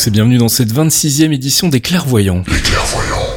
Tous et bienvenue dans cette 26e édition des Clairvoyants. Les clairvoyants.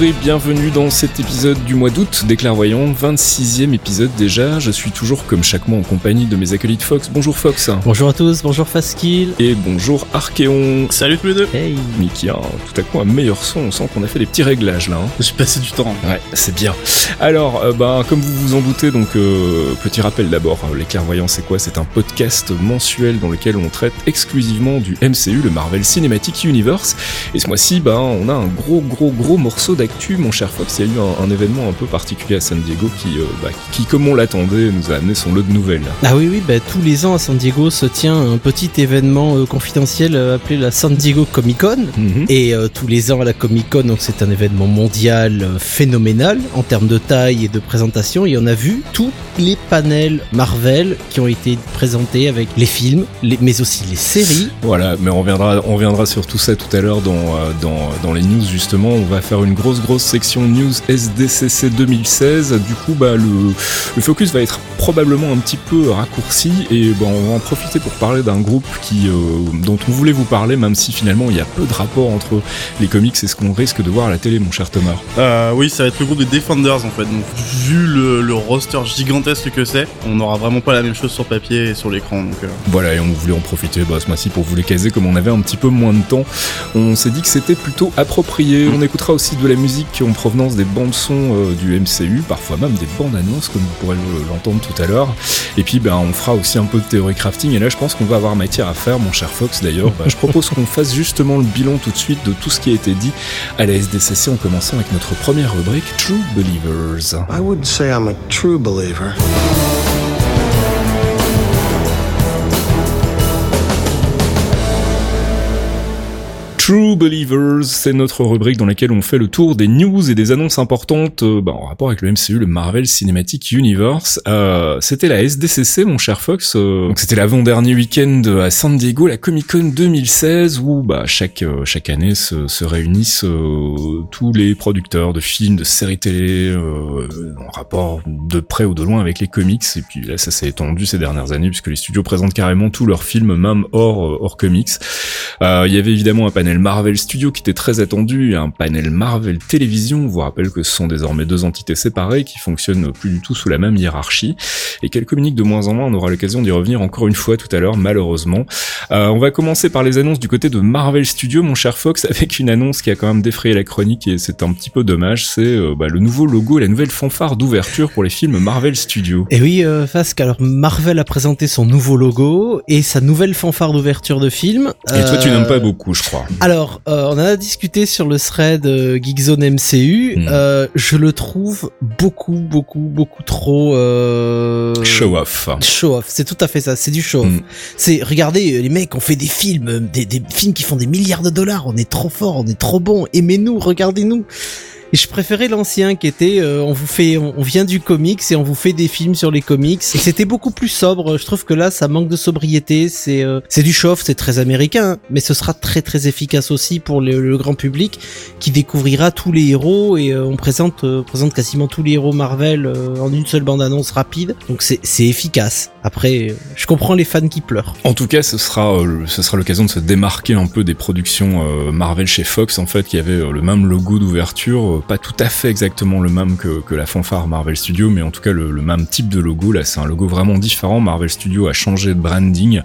Bonjour et bienvenue dans cet épisode du mois d'août des Clairvoyants, 26e épisode déjà. Je suis toujours comme chaque mois en compagnie de mes acolytes Fox. Bonjour Fox. Bonjour à tous, bonjour Faskill. Et bonjour Archéon. Salut tous les deux Hey. Mais qui a tout à coup un meilleur son, on sent qu'on a fait des petits réglages là. hein. J'ai passé du temps. Ouais, c'est bien. Alors, euh, bah, comme vous vous en doutez, donc euh, petit rappel d'abord, euh, les clairvoyants c'est quoi? C'est un podcast mensuel dans lequel on traite exclusivement du MCU, le Marvel Cinematic Universe. Et ce mois-ci, bah, on a un gros, gros, gros morceau d'actu, mon cher Fox. Il y a eu un, un événement un peu particulier à San Diego qui, euh, bah, qui, comme on l'attendait, nous a amené son lot de nouvelles. Ah oui, oui, bah, tous les ans à San Diego se tient un petit événement euh, confidentiel euh, appelé la San Diego Comic Con. Mhm. Et tous les ans à la Comic Con, donc c'est un événement mondial phénoménal en termes de taille et de présentation. Et on a vu tous les panels Marvel qui ont été présentés avec les films, les- mais aussi les séries. Voilà, mais on reviendra, on reviendra sur tout ça tout à l'heure dans, dans, dans les news justement. On va faire une grosse grosse section news SDCC 2016. Du coup, bah, le, le focus va être probablement un petit peu raccourci et bah, on va en profiter pour parler d'un groupe qui, euh, dont on voulait vous parler, même si finalement il y a peu de rapport entre les comics et ce qu'on risque de voir à la télé, mon cher Thomas. Euh, oui, ça va être le groupe des Defenders en fait. Donc, vu le, le roster gigantesque que c'est, on n'aura vraiment pas la même chose sur papier et sur l'écran. Donc, euh, Voilà, et on voulait en profiter bah, ce mois-ci pour vous les caser comme on avait un petit peu moins de temps. On s'est dit que c'était plutôt approprié. On écoutera aussi de la musique en provenance des bandes son euh, du MCU, parfois même des bandes annonces comme vous pourrez le- l'entendre tout à l'heure. Et puis ben, on fera aussi un peu de théorie crafting et là je pense qu'on va avoir matière à faire mon cher Fox d'ailleurs. Bah, je propose qu'on fasse justement le bilan tout de suite de tout ce qui a été dit à la SDCC en commençant avec notre première rubrique True Believers. I wouldn't say I'm a true believer. True Believers, c'est notre rubrique dans laquelle on fait le tour des news et des annonces importantes euh, bah, en rapport avec le MCU, le Marvel Cinematic Universe. Euh, c'était la SDCC, mon cher Fox. euh, donc c'était l'avant-dernier week-end à San Diego, la Comic Con 2016, où bah, chaque euh, chaque année se, se réunissent euh, tous les producteurs de films, de séries télé, en rapport de près ou de loin avec les comics. Et puis là, ça s'est étendu ces dernières années puisque les studios présentent carrément tous leurs films, même hors hors comics. Il y avait évidemment un panel Marvel Studio qui était très attendu et un panel Marvel Télévision. On vous rappelle que ce sont désormais deux entités séparées qui fonctionnent plus du tout sous la même hiérarchie. Et qu'elles communiquent de moins en moins. On aura l'occasion d'y revenir encore une fois tout à l'heure, malheureusement. Euh, on va commencer par les annonces du côté de Marvel Studio, mon cher Fox, avec une annonce qui a quand même défrayé la chronique et c'est un petit peu dommage. C'est euh, bah, le nouveau logo et la nouvelle fanfare d'ouverture pour les films Marvel Studio. Et oui, euh, Fask, alors Marvel a présenté son nouveau logo et sa nouvelle fanfare d'ouverture de film. Et toi, tu Euh, n'aimes pas beaucoup, je crois. Alors, euh, on en a discuté sur le thread euh, Geekzone MCU. Hmm. Euh, je le trouve beaucoup, beaucoup, beaucoup trop euh, Show off. Show off, c'est tout à fait ça, c'est du show off. Hmm. C'est regardez les mecs, on fait des films, des, des films qui font des milliards de dollars, on est trop fort, on est trop bon, aimez-nous, regardez-nous. Et je préférais l'ancien qui était euh, on vous fait on, vient du comics et on vous fait des films sur les comics et c'était beaucoup plus sobre. Je trouve que là ça manque de sobriété, c'est euh, c'est du chauffe, c'est très américain, hein, mais ce sera très très efficace aussi pour le, grand public qui découvrira tous les héros et euh, on présente euh, présente quasiment tous les héros Marvel en une seule bande annonce rapide. Donc c'est c'est efficace. Après je comprends les fans qui pleurent. En tout cas, ce sera, euh, ce sera l'occasion de se démarquer un peu des productions euh, Marvel chez Fox, en fait, qui avait euh, le même logo d'ouverture, pas tout à fait exactement le même que, que la fanfare Marvel Studio, mais en tout cas le, même type de logo. Là, c'est un logo vraiment différent. Marvel Studio a changé de branding,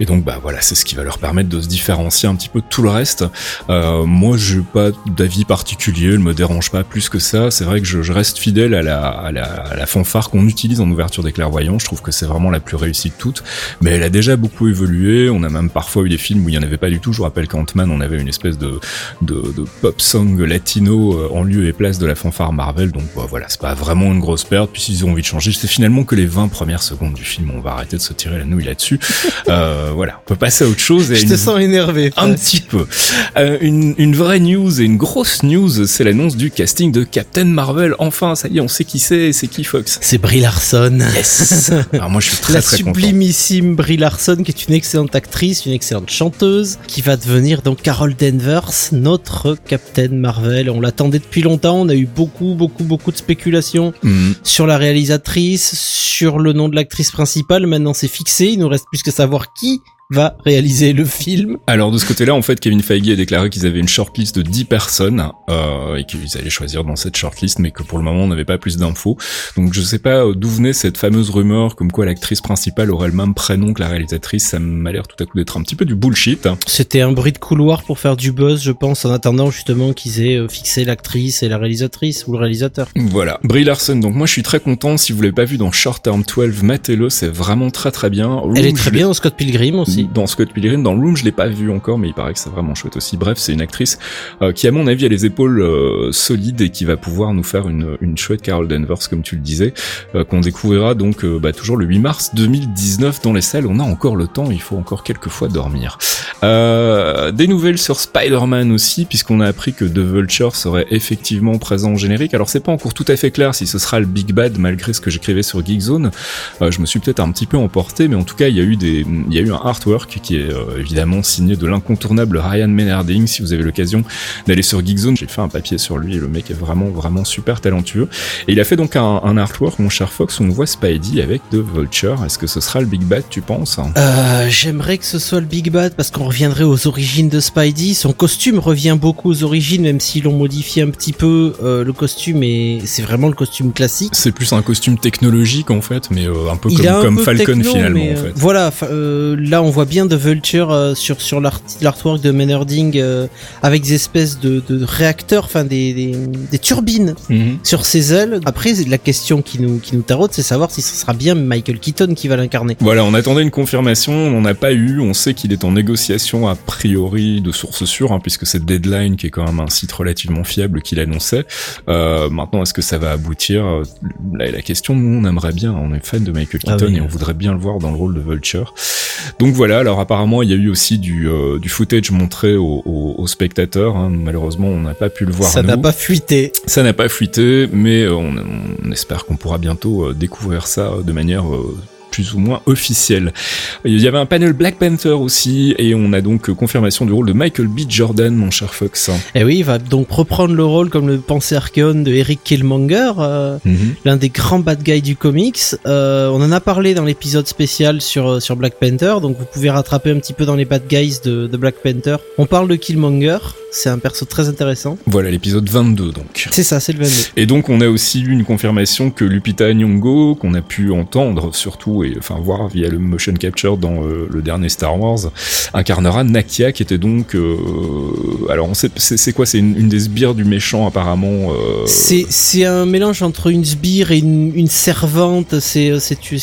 et donc bah voilà, c'est ce qui va leur permettre de se différencier un petit peu de tout le reste. Moi, j'ai pas d'avis particulier, elle me dérange pas plus que ça. C'est vrai que je, je reste fidèle à la, à la, à la fanfare qu'on utilise en ouverture des clairvoyants. Je trouve que c'est vraiment la plus réussie de toutes, mais elle a déjà beaucoup évolué. On a même parfois eu des films où il y en avait pas du tout. Je vous rappelle qu'Ant-Man, on avait une espèce de, de, de pop song latino euh, en lieu et place de la fanfare Marvel. Donc bah, voilà, c'est pas vraiment une grosse perte. Puis s'ils ont envie de changer, c'est finalement que les 20 premières secondes du film. On va arrêter de se tirer la nouille là-dessus. euh, voilà, on peut passer à autre chose. Et Je une- te sens énervé. un petit peu. Euh, une, une vraie news et une grosse news, c'est l'annonce du casting de Captain Marvel. Enfin, ça y est, on sait qui c'est, c'est qui Fox? C'est Brie Larson. Yes. Alors moi, je suis très la très content. sublimissime Brie Larson, qui est une excellente actrice, une excellente chanteuse, qui va devenir donc Carol Danvers, notre Captain Marvel. On l'attendait depuis longtemps, on a eu beaucoup, beaucoup, beaucoup de spéculations Hmm. sur la réalisatrice, sur le nom de l'actrice principale. Maintenant, c'est fixé, il nous reste plus que savoir qui va réaliser le film. Alors de ce côté-là, en fait, Kevin Feige a déclaré qu'ils avaient une shortlist de 10 personnes euh, et qu'ils allaient choisir dans cette shortlist, mais que pour le moment, on n'avait pas plus d'infos. Donc je sais pas euh, d'où venait cette fameuse rumeur comme quoi l'actrice principale aurait le même prénom que la réalisatrice. Ça m'a l'air tout à coup d'être un petit peu du bullshit. C'était un bruit de couloir pour faire du buzz, je pense, en attendant justement qu'ils aient euh, fixé l'actrice et la réalisatrice ou le réalisateur. Voilà, Brie Larson. Donc moi, je suis très content. Si vous l'avez pas vu dans Short Term 12, matez-le. C'est vraiment très très bien. Room, Elle est très bien dans Scott Pilgrim aussi. Dans Scott Pilgrim, dans Room, je l'ai pas vu encore, mais il paraît que c'est vraiment chouette aussi. Bref, c'est une actrice euh, qui, à mon avis, a les épaules euh, solides et qui va pouvoir nous faire une, une chouette Carol Danvers, comme tu le disais, euh, qu'on découvrira donc euh, bah, toujours le 8 mars 2019 dans les salles. On a encore le temps, il faut encore quelques fois dormir. Euh, des nouvelles sur Spider-Man aussi, puisqu'on a appris que The Vulture serait effectivement présent au générique. Alors c'est pas encore tout à fait clair si ce sera le Big Bad malgré ce que j'écrivais sur Geekzone. Euh, je me suis peut-être un petit peu emporté, mais en tout cas il y a eu des, il y a eu un artwork qui est euh, évidemment signé de l'incontournable Ryan Menarding. Si vous avez l'occasion d'aller sur Geekzone, j'ai fait un papier sur lui et le mec est vraiment vraiment super talentueux. Et il a fait donc un, un artwork, mon cher Fox, où on voit Spidey avec The Vulture. Est-ce que ce sera le Big Bad, tu penses Euh, J'aimerais que ce soit le Big Bad parce qu'on reviendrait aux origines de Spidey. Son costume revient beaucoup aux origines, même s'ils l'ont modifié un petit peu. euh, le costume est, c'est vraiment le costume classique. C'est plus un costume technologique en fait, mais euh, un peu Il comme, un peu Falcon techno, finalement mais, en fait. Voilà, là on voit bien de Vulture euh, sur sur l'art- l'artwork de Menarding euh, avec des espèces de, de réacteurs, enfin des, des, des turbines Mhm. sur ses ailes. Après, la question qui nous qui nous taraude, c'est savoir si ce sera bien Michael Keaton qui va l'incarner. Voilà, on attendait une confirmation, on n'en a pas eu. On sait qu'il est en négociation a priori de sources sûres, hein, puisque c'est Deadline, qui est quand même un site relativement fiable, qui l'annonçait. Euh, maintenant, est-ce que ça va aboutir? Là est la question. Nous, on aimerait bien. On est fan de Michael Ah Keaton oui. et on voudrait bien le voir dans le rôle de Vulture. Donc voilà. Alors apparemment, il y a eu aussi du, euh, du footage montré aux, aux- aux spectateurs. hein. Malheureusement, on n'a pas pu le voir. ça n'a pas fuité. Ça n'a pas fuité, mais euh, on, on espère qu'on pourra bientôt euh, découvrir ça de manière euh, plus ou moins officielle. Il y avait un panel Black Panther aussi, et on a donc confirmation du rôle de Michael B. Jordan, mon cher Fox. Et oui, il va donc reprendre le rôle comme le pensée Archeon de Eric Killmonger, euh, l'un des grands bad guys du comics. Euh, on en a parlé dans l'épisode spécial sur euh, sur Black Panther, donc vous pouvez rattraper un petit peu dans les bad guys de, de Black Panther. On parle de Killmonger, c'est un perso très intéressant. Voilà l'épisode 22 donc. C'est ça, c'est le 22. Et donc on a aussi eu une confirmation que Lupita Nyong'o, qu'on a pu entendre surtout et enfin voir via le motion capture dans euh, le dernier Star Wars, incarnera Nakia, qui était donc euh, alors on sait c'est quoi? C'est une, une des sbires du méchant apparemment. euh, C'est un mélange entre une sbire et une, une servante. C'est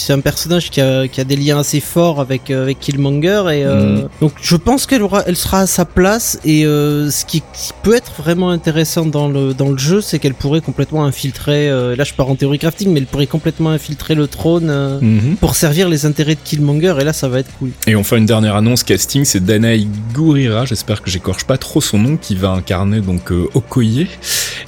un personnage qui a qui a des liens assez forts avec avec Killmonger et Mhm. donc je pense qu'elle aura elle sera à sa place et ce qui, qui peut être vraiment intéressant dans le dans le jeu, c'est qu'elle pourrait complètement infiltrer. euh, là, je pars en théorie crafting, mais elle pourrait complètement infiltrer le trône. euh, mhm. Pour servir les intérêts de Killmonger, et là ça va être cool. Et enfin une dernière annonce casting, c'est Danae Gurira, j'espère que j'écorche pas trop son nom, qui va incarner donc euh, Okoye.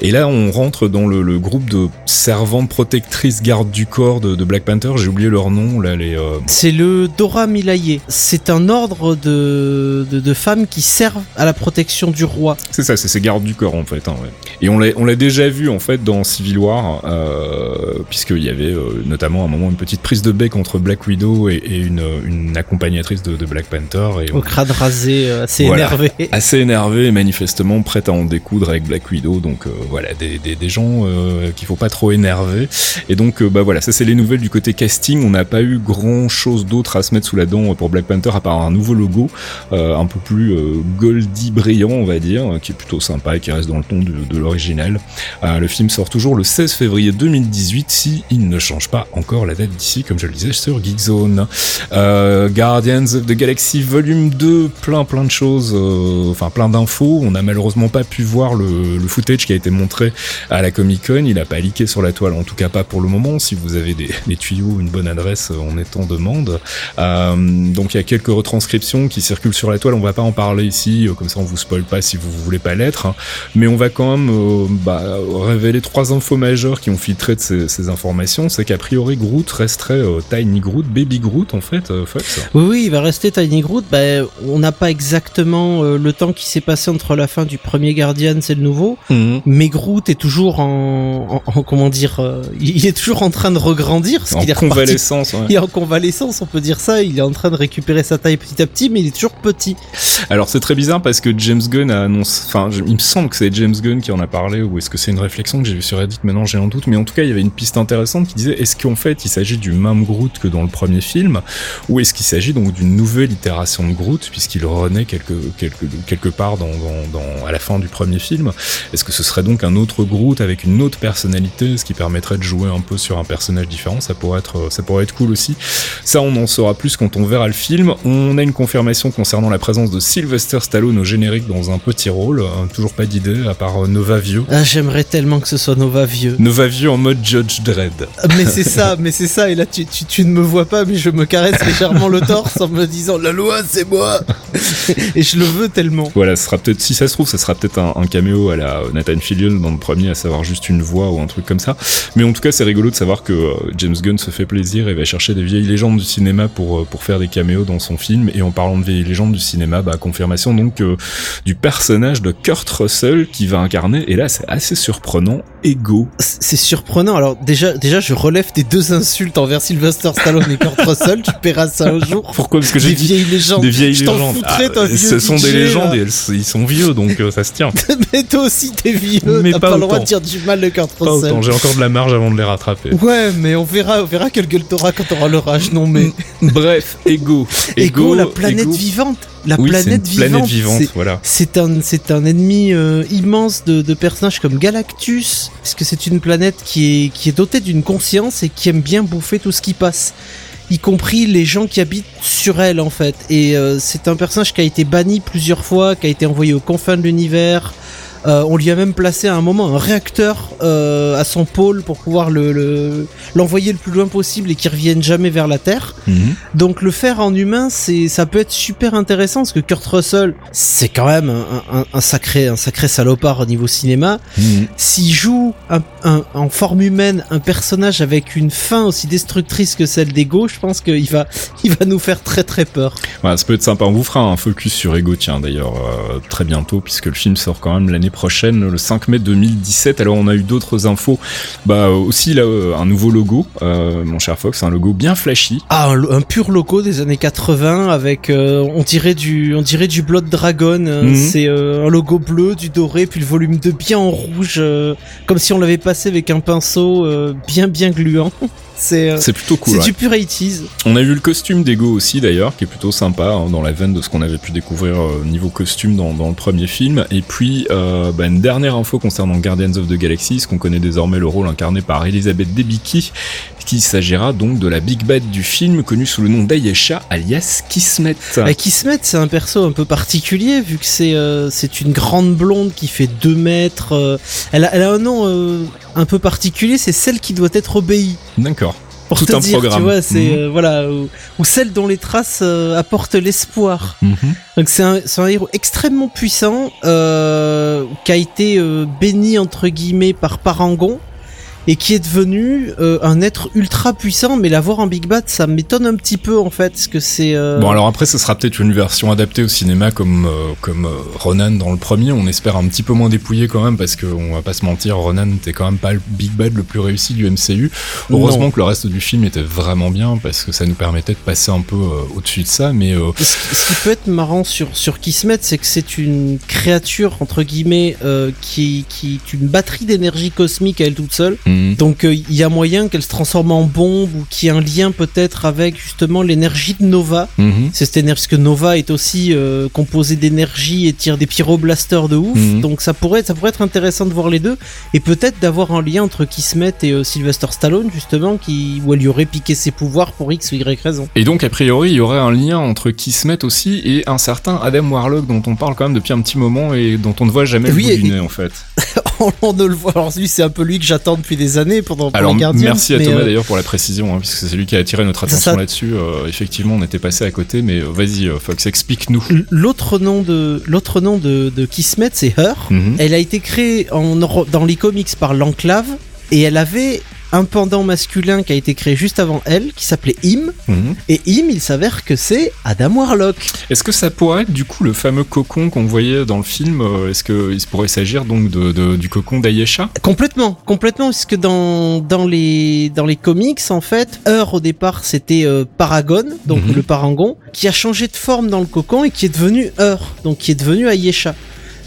Et là on rentre dans le, le groupe de servantes protectrices gardes du corps de, de Black Panther, j'ai oublié leur nom, là les... euh, C'est le Dora Milaye. C'est un ordre de, de, de femmes qui servent à la protection du roi. C'est ça, c'est ces gardes du corps en fait. hein, ouais. Et on l'a, on l'a déjà vu en fait dans Civil War, euh, puisqu'il y avait euh, notamment à un moment une petite prise de bec entre Black Widow et, et une, une accompagnatrice de, de Black Panther. Et on- Au crâne rasé, euh, assez Voilà. énervé. assez énervé et manifestement prête à en découdre avec Black Widow donc euh, voilà des, gens euh, qu'il faut pas trop énerver et donc euh, bah voilà ça c'est les nouvelles du côté casting on n'a pas eu grand chose d'autre à se mettre sous la dent pour Black Panther à part un nouveau logo euh, un peu plus goldy brillant on va dire qui est plutôt sympa et qui reste dans le ton de, l'original le film sort toujours le 16 février 2018 si il ne change pas encore la date d'ici comme je le disais sur Geekzone. Guardians of the Galaxy Volume 2, plein plein de choses, enfin plein d'infos. On n'a malheureusement pas pu voir le, le, footage qui a été montré à la Comic Con. Il n'a pas leaké sur la toile, en tout cas pas pour le moment. Si vous avez des, des tuyaux, une bonne adresse, on est en demande. Euh, donc il y a quelques retranscriptions qui circulent sur la toile. On va pas en parler ici, comme ça on vous spoil pas si vous voulez pas l'être. Hein. Mais on va quand même bah, révéler trois infos majeures qui ont filtré de ces, ces informations. C'est qu'a priori Groot resterait Tiny Groot, Baby Groot en fait, Fox. Oui, oui, il va rester Tiny Groot. Bah, on n'a pas exactement euh, le temps qui s'est passé entre la fin du premier Guardian et le nouveau, Mhm. mais Groot est toujours en, en- en- comment dire, euh, il est toujours en train de regrandir, parce En est reparti. convalescence. ouais. Il est en convalescence, on peut dire ça. Il est en train de récupérer sa taille petit à petit, mais il est toujours petit. Alors c'est très bizarre parce que James Gunn a annoncé, enfin il me semble que c'est James Gunn qui en a parlé ou est-ce que c'est une réflexion que j'ai vue sur Reddit maintenant j'ai un doute mais en tout cas il y avait une piste intéressante qui disait est-ce qu'en fait il s'agit du même Groot que dans le premier film ou est-ce qu'il s'agit donc d'une nouvelle itération de Groot puisqu'il renaît quelque, quelque, quelque part dans, dans, dans- à la fin du premier film? Est-ce que ce serait donc un autre Groot avec une autre personnalité ce qui permettrait de jouer un peu sur un personnage différent ça pourrait être ça pourrait être cool aussi ça, on en saura plus quand on verra le film. On a une confirmation concernant la présence de Sylvester Stallone au générique dans un petit rôle. Hein, toujours pas d'idée, à part euh, Nova Vieux. Ah, j'aimerais tellement que ce soit Nova vieux. Nova Vieux en mode Judge Dredd. Mais c'est ça, mais c'est ça. Et là, tu, tu, tu ne me vois pas, mais je me caresse légèrement le torse en me disant la loi, c'est moi. Et je le veux tellement. Voilà, ce sera peut-être, si ça se trouve, ça sera peut-être un, un caméo à la Nathan Fillion dans le premier, à savoir juste une voix ou un truc comme ça. Mais en tout cas, c'est rigolo de savoir que euh, James Gunn se fait plaisir et va chercher des vieilles légendes du cinéma pour, euh, pour faire des caméos dans son film. Et en parlant de vieilles légendes du cinéma, bah, confirmation donc euh, du personnage de Kurt Russell qui va incarner, et là c'est assez surprenant, Ego. C'est surprenant. Alors déjà, déjà, je relève tes deux insultes envers Sylvester Stallone et Kurt Russell. Tu paieras ça un jour. Pourquoi? Parce que j'ai Des vieilles légendes. des vieilles légendes. Ah, vieux ce sont DJ, des légendes et elles- ils sont vieux donc euh, ça se tient. Mais toi aussi, t'es vieux. Mais T'as pas pas, le droit de dire du mal de Kurt Pas Russell. autant, j'ai encore de la marge avant de les rattraper. Ouais, mais on verra, on verra quelle gueule t'auras quand t'auras le rage. Non, mais Bref, Ego. Ego, la planète Ego. vivante. La oui, c'est une planète planète vivante. vivante, c'est- voilà. C'est un, c'est un ennemi euh, immense de, de personnages comme Galactus, parce que c'est une planète qui est, qui est dotée d'une conscience et qui aime bien bouffer tout ce qui passe, y compris les gens qui habitent sur elle en fait. Et euh, c'est un personnage qui a été banni plusieurs fois, qui a été envoyé aux confins de l'univers. Euh, on lui a même placé à un moment un réacteur euh, à son pôle pour pouvoir le le- l'envoyer le plus loin possible et qu'il revienne jamais vers la Terre. Mhm. Donc le faire en humain, c'est ça peut être super intéressant parce que Kurt Russell, c'est quand même un, un- un sacré un sacré salopard au niveau cinéma. Mhm. S'il joue un- en forme humaine un personnage avec une fin aussi destructrice que celle d'Ego, je pense qu'il va il va nous faire très très peur. Voilà, ça peut être sympa. On vous fera un focus sur Ego, tiens, d'ailleurs, euh, très bientôt, puisque le film sort quand même l'année prochaine, le 5 mai 2017. Alors, on a eu d'autres infos. Bah, aussi, là, euh, un nouveau logo, euh, mon cher Fox, un logo bien flashy. Ah, un, pur logo des années 80 avec euh, on dirait du on dirait du Blood Dragon. Mhm. C'est euh, un logo bleu, du doré, puis le volume 2 bien en rouge, comme si on l'avait passé avec un pinceau bien bien gluant. C'est euh, C'est plutôt cool. c'est ouais. du pur 80s. On a vu le costume d'Ego aussi d'ailleurs, qui est plutôt sympa hein, dans la veine de ce qu'on avait pu découvrir euh, niveau costume dans, dans le premier film. Et puis euh, bah, une dernière info concernant Guardians of the Galaxy, ce qu'on connaît désormais le rôle incarné par Elisabeth Debicki, qu'il s'agira donc de la Big Bad du film, connue sous le nom d'Ayesha, alias Kismet. Bah, Kismet, c'est un perso un peu particulier vu que c'est euh, c'est une grande blonde qui fait 2 mètres. euh, elle, a, elle a un nom euh, un peu particulier, c'est celle qui doit être obéie. D'accord. Pour Tout te un dire, programme. tu vois, c'est Mhm. voilà, ou, ou celle dont les traces apportent l'espoir. Mhm. Donc c'est un, c'est un héros extrêmement puissant qui a été béni entre guillemets par Parangon et qui est devenu euh, un être ultra puissant. Mais l'avoir en Big Bad, ça m'étonne un petit peu en fait, parce que c'est euh, Bon alors après ce sera peut-être une version adaptée au cinéma comme euh, comme euh, Ronan dans le premier. On espère un petit peu moins dépouillé quand même parce que on va pas se mentir, Ronan n'était quand même pas le Big Bad le plus réussi du MCU. Heureusement Non. que le reste du film était vraiment bien parce que ça nous permettait de passer un peu euh, au-dessus de ça. Mais euh, Ce, ce qui peut être marrant sur sur Kismet, c'est que c'est une créature entre guillemets euh, qui qui est une batterie d'énergie cosmique à elle toute seule. Mhm. Mhm. Donc euh, il y a moyen qu'elle se transforme en bombe ou qu'il y ait un lien peut-être avec justement l'énergie de Nova. Mhm. C'est cette énergie parce que Nova est aussi euh, composée d'énergie et tire des pyroblasters de ouf. Mhm. Donc ça pourrait ça pourrait être intéressant de voir les deux et peut-être d'avoir un lien entre Kismet et euh, Sylvester Stallone justement qui où elle lui aurait piqué ses pouvoirs pour X ou Y raison. Et donc, a priori, il y aurait un lien entre Kismet aussi et un certain Adam Warlock dont on parle quand même depuis un petit moment et dont on ne voit jamais Oui, le bout du et- nez, en fait. on ne le voit. Alors lui c'est un peu lui que j'attends depuis des années pendant pour Alors, Guardians, merci à Thomas euh, d'ailleurs pour la précision, hein, puisque c'est lui qui a attiré notre attention ça. là-dessus. Euh, effectivement, on était passé à côté, mais euh, vas-y, Fox, explique-nous. L'autre nom de l'autre nom de, de Kismet c'est Her. Mhm. Elle a été créée en, dans les comics par l'Enclave et elle avait un pendant masculin qui a été créé juste avant elle qui s'appelait Im Mhm. et Im il s'avère que c'est Adam Warlock. Est-ce que ça pourrait être du coup le fameux cocon qu'on voyait dans le film euh, Est-ce qu'il pourrait s'agir donc de, de- du cocon d'Ayesha? Complètement, complètement puisque dans dans les dans les comics en fait, Her au départ c'était euh, Paragon donc Mhm. le parangon qui a changé de forme dans le cocon et qui est devenu Her donc qui est devenu Ayesha.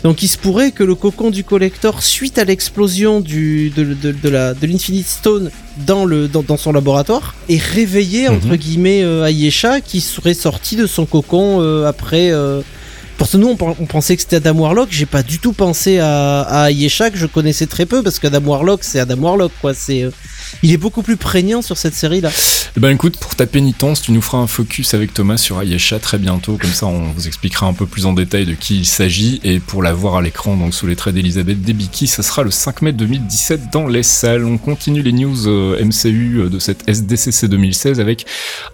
Donc il se pourrait que le cocon du collector, suite à l'explosion du de, de, de la de l'Infinite Stone dans le dans, dans son laboratoire, ait réveillé Mhm. entre guillemets euh, Ayesha qui serait sorti de son cocon euh, après. Euh, pour ce nous, on pensait que c'était Adam Warlock. J'ai pas du tout pensé à, à Ayesha que je connaissais très peu parce qu'Adam Warlock, c'est Adam Warlock quoi. C'est euh, il est beaucoup plus prégnant sur cette série là. Eh ben écoute, pour ta pénitence, tu nous feras un focus avec Thomas sur Ayesha très bientôt, comme ça on vous expliquera un peu plus en détail de qui il s'agit, et pour la voir à l'écran, donc sous les traits d'Elisabeth Debicki, ça sera le 5 mai 2017 dans les salles. On continue les news euh, MCU de cette SDCC 2016 avec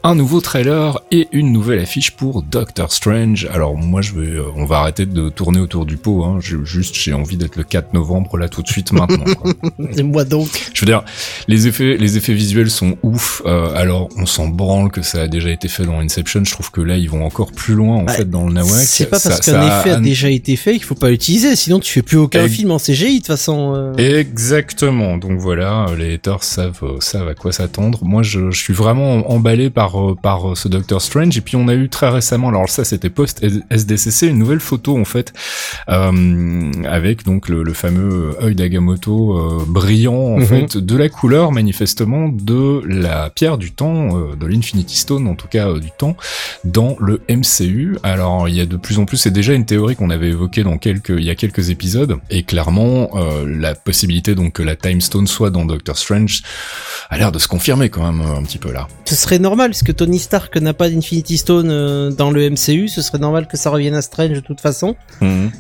un nouveau trailer et une nouvelle affiche pour Doctor Strange. Alors moi je vais, euh, on va arrêter de tourner autour du pot, hein. J'ai- juste j'ai envie d'être le 4 novembre là tout de suite maintenant. quoi. Et moi donc? Je veux dire, les effets, les effets visuels sont ouf. Euh, alors, on s'en branle que ça a déjà été fait dans Inception. Je trouve que là, ils vont encore plus loin en Ouais, fait dans le Nawak. C'est pas parce qu'un effet a déjà été fait qu'il faut pas l'utiliser, sinon tu fais plus aucun film en CGI de toute façon. euh. Exactement. Donc voilà, les haters savent, euh, savent à quoi s'attendre. Moi, je, je suis vraiment emballé par euh, par ce Doctor Strange. Et puis on a eu très récemment, alors ça c'était post SDCC, une nouvelle photo en fait euh, avec donc le, le fameux œil d'Agamotto euh, brillant en Mhm. fait de la couleur manifestement de la pierre du temps, euh, de l'Infinity Stone en tout cas euh, du temps dans le MCU. Alors il y a de plus en plus, c'est déjà une théorie qu'on avait évoquée dans quelques, il y a quelques épisodes, et clairement euh, la possibilité donc que la Time Stone soit dans Doctor Strange a l'air de se confirmer quand même euh, un petit peu là. Ce serait normal, puisque Tony Stark n'a pas d'Infinity Stone euh, dans le MCU, ce serait normal que ça revienne à Strange de toute façon,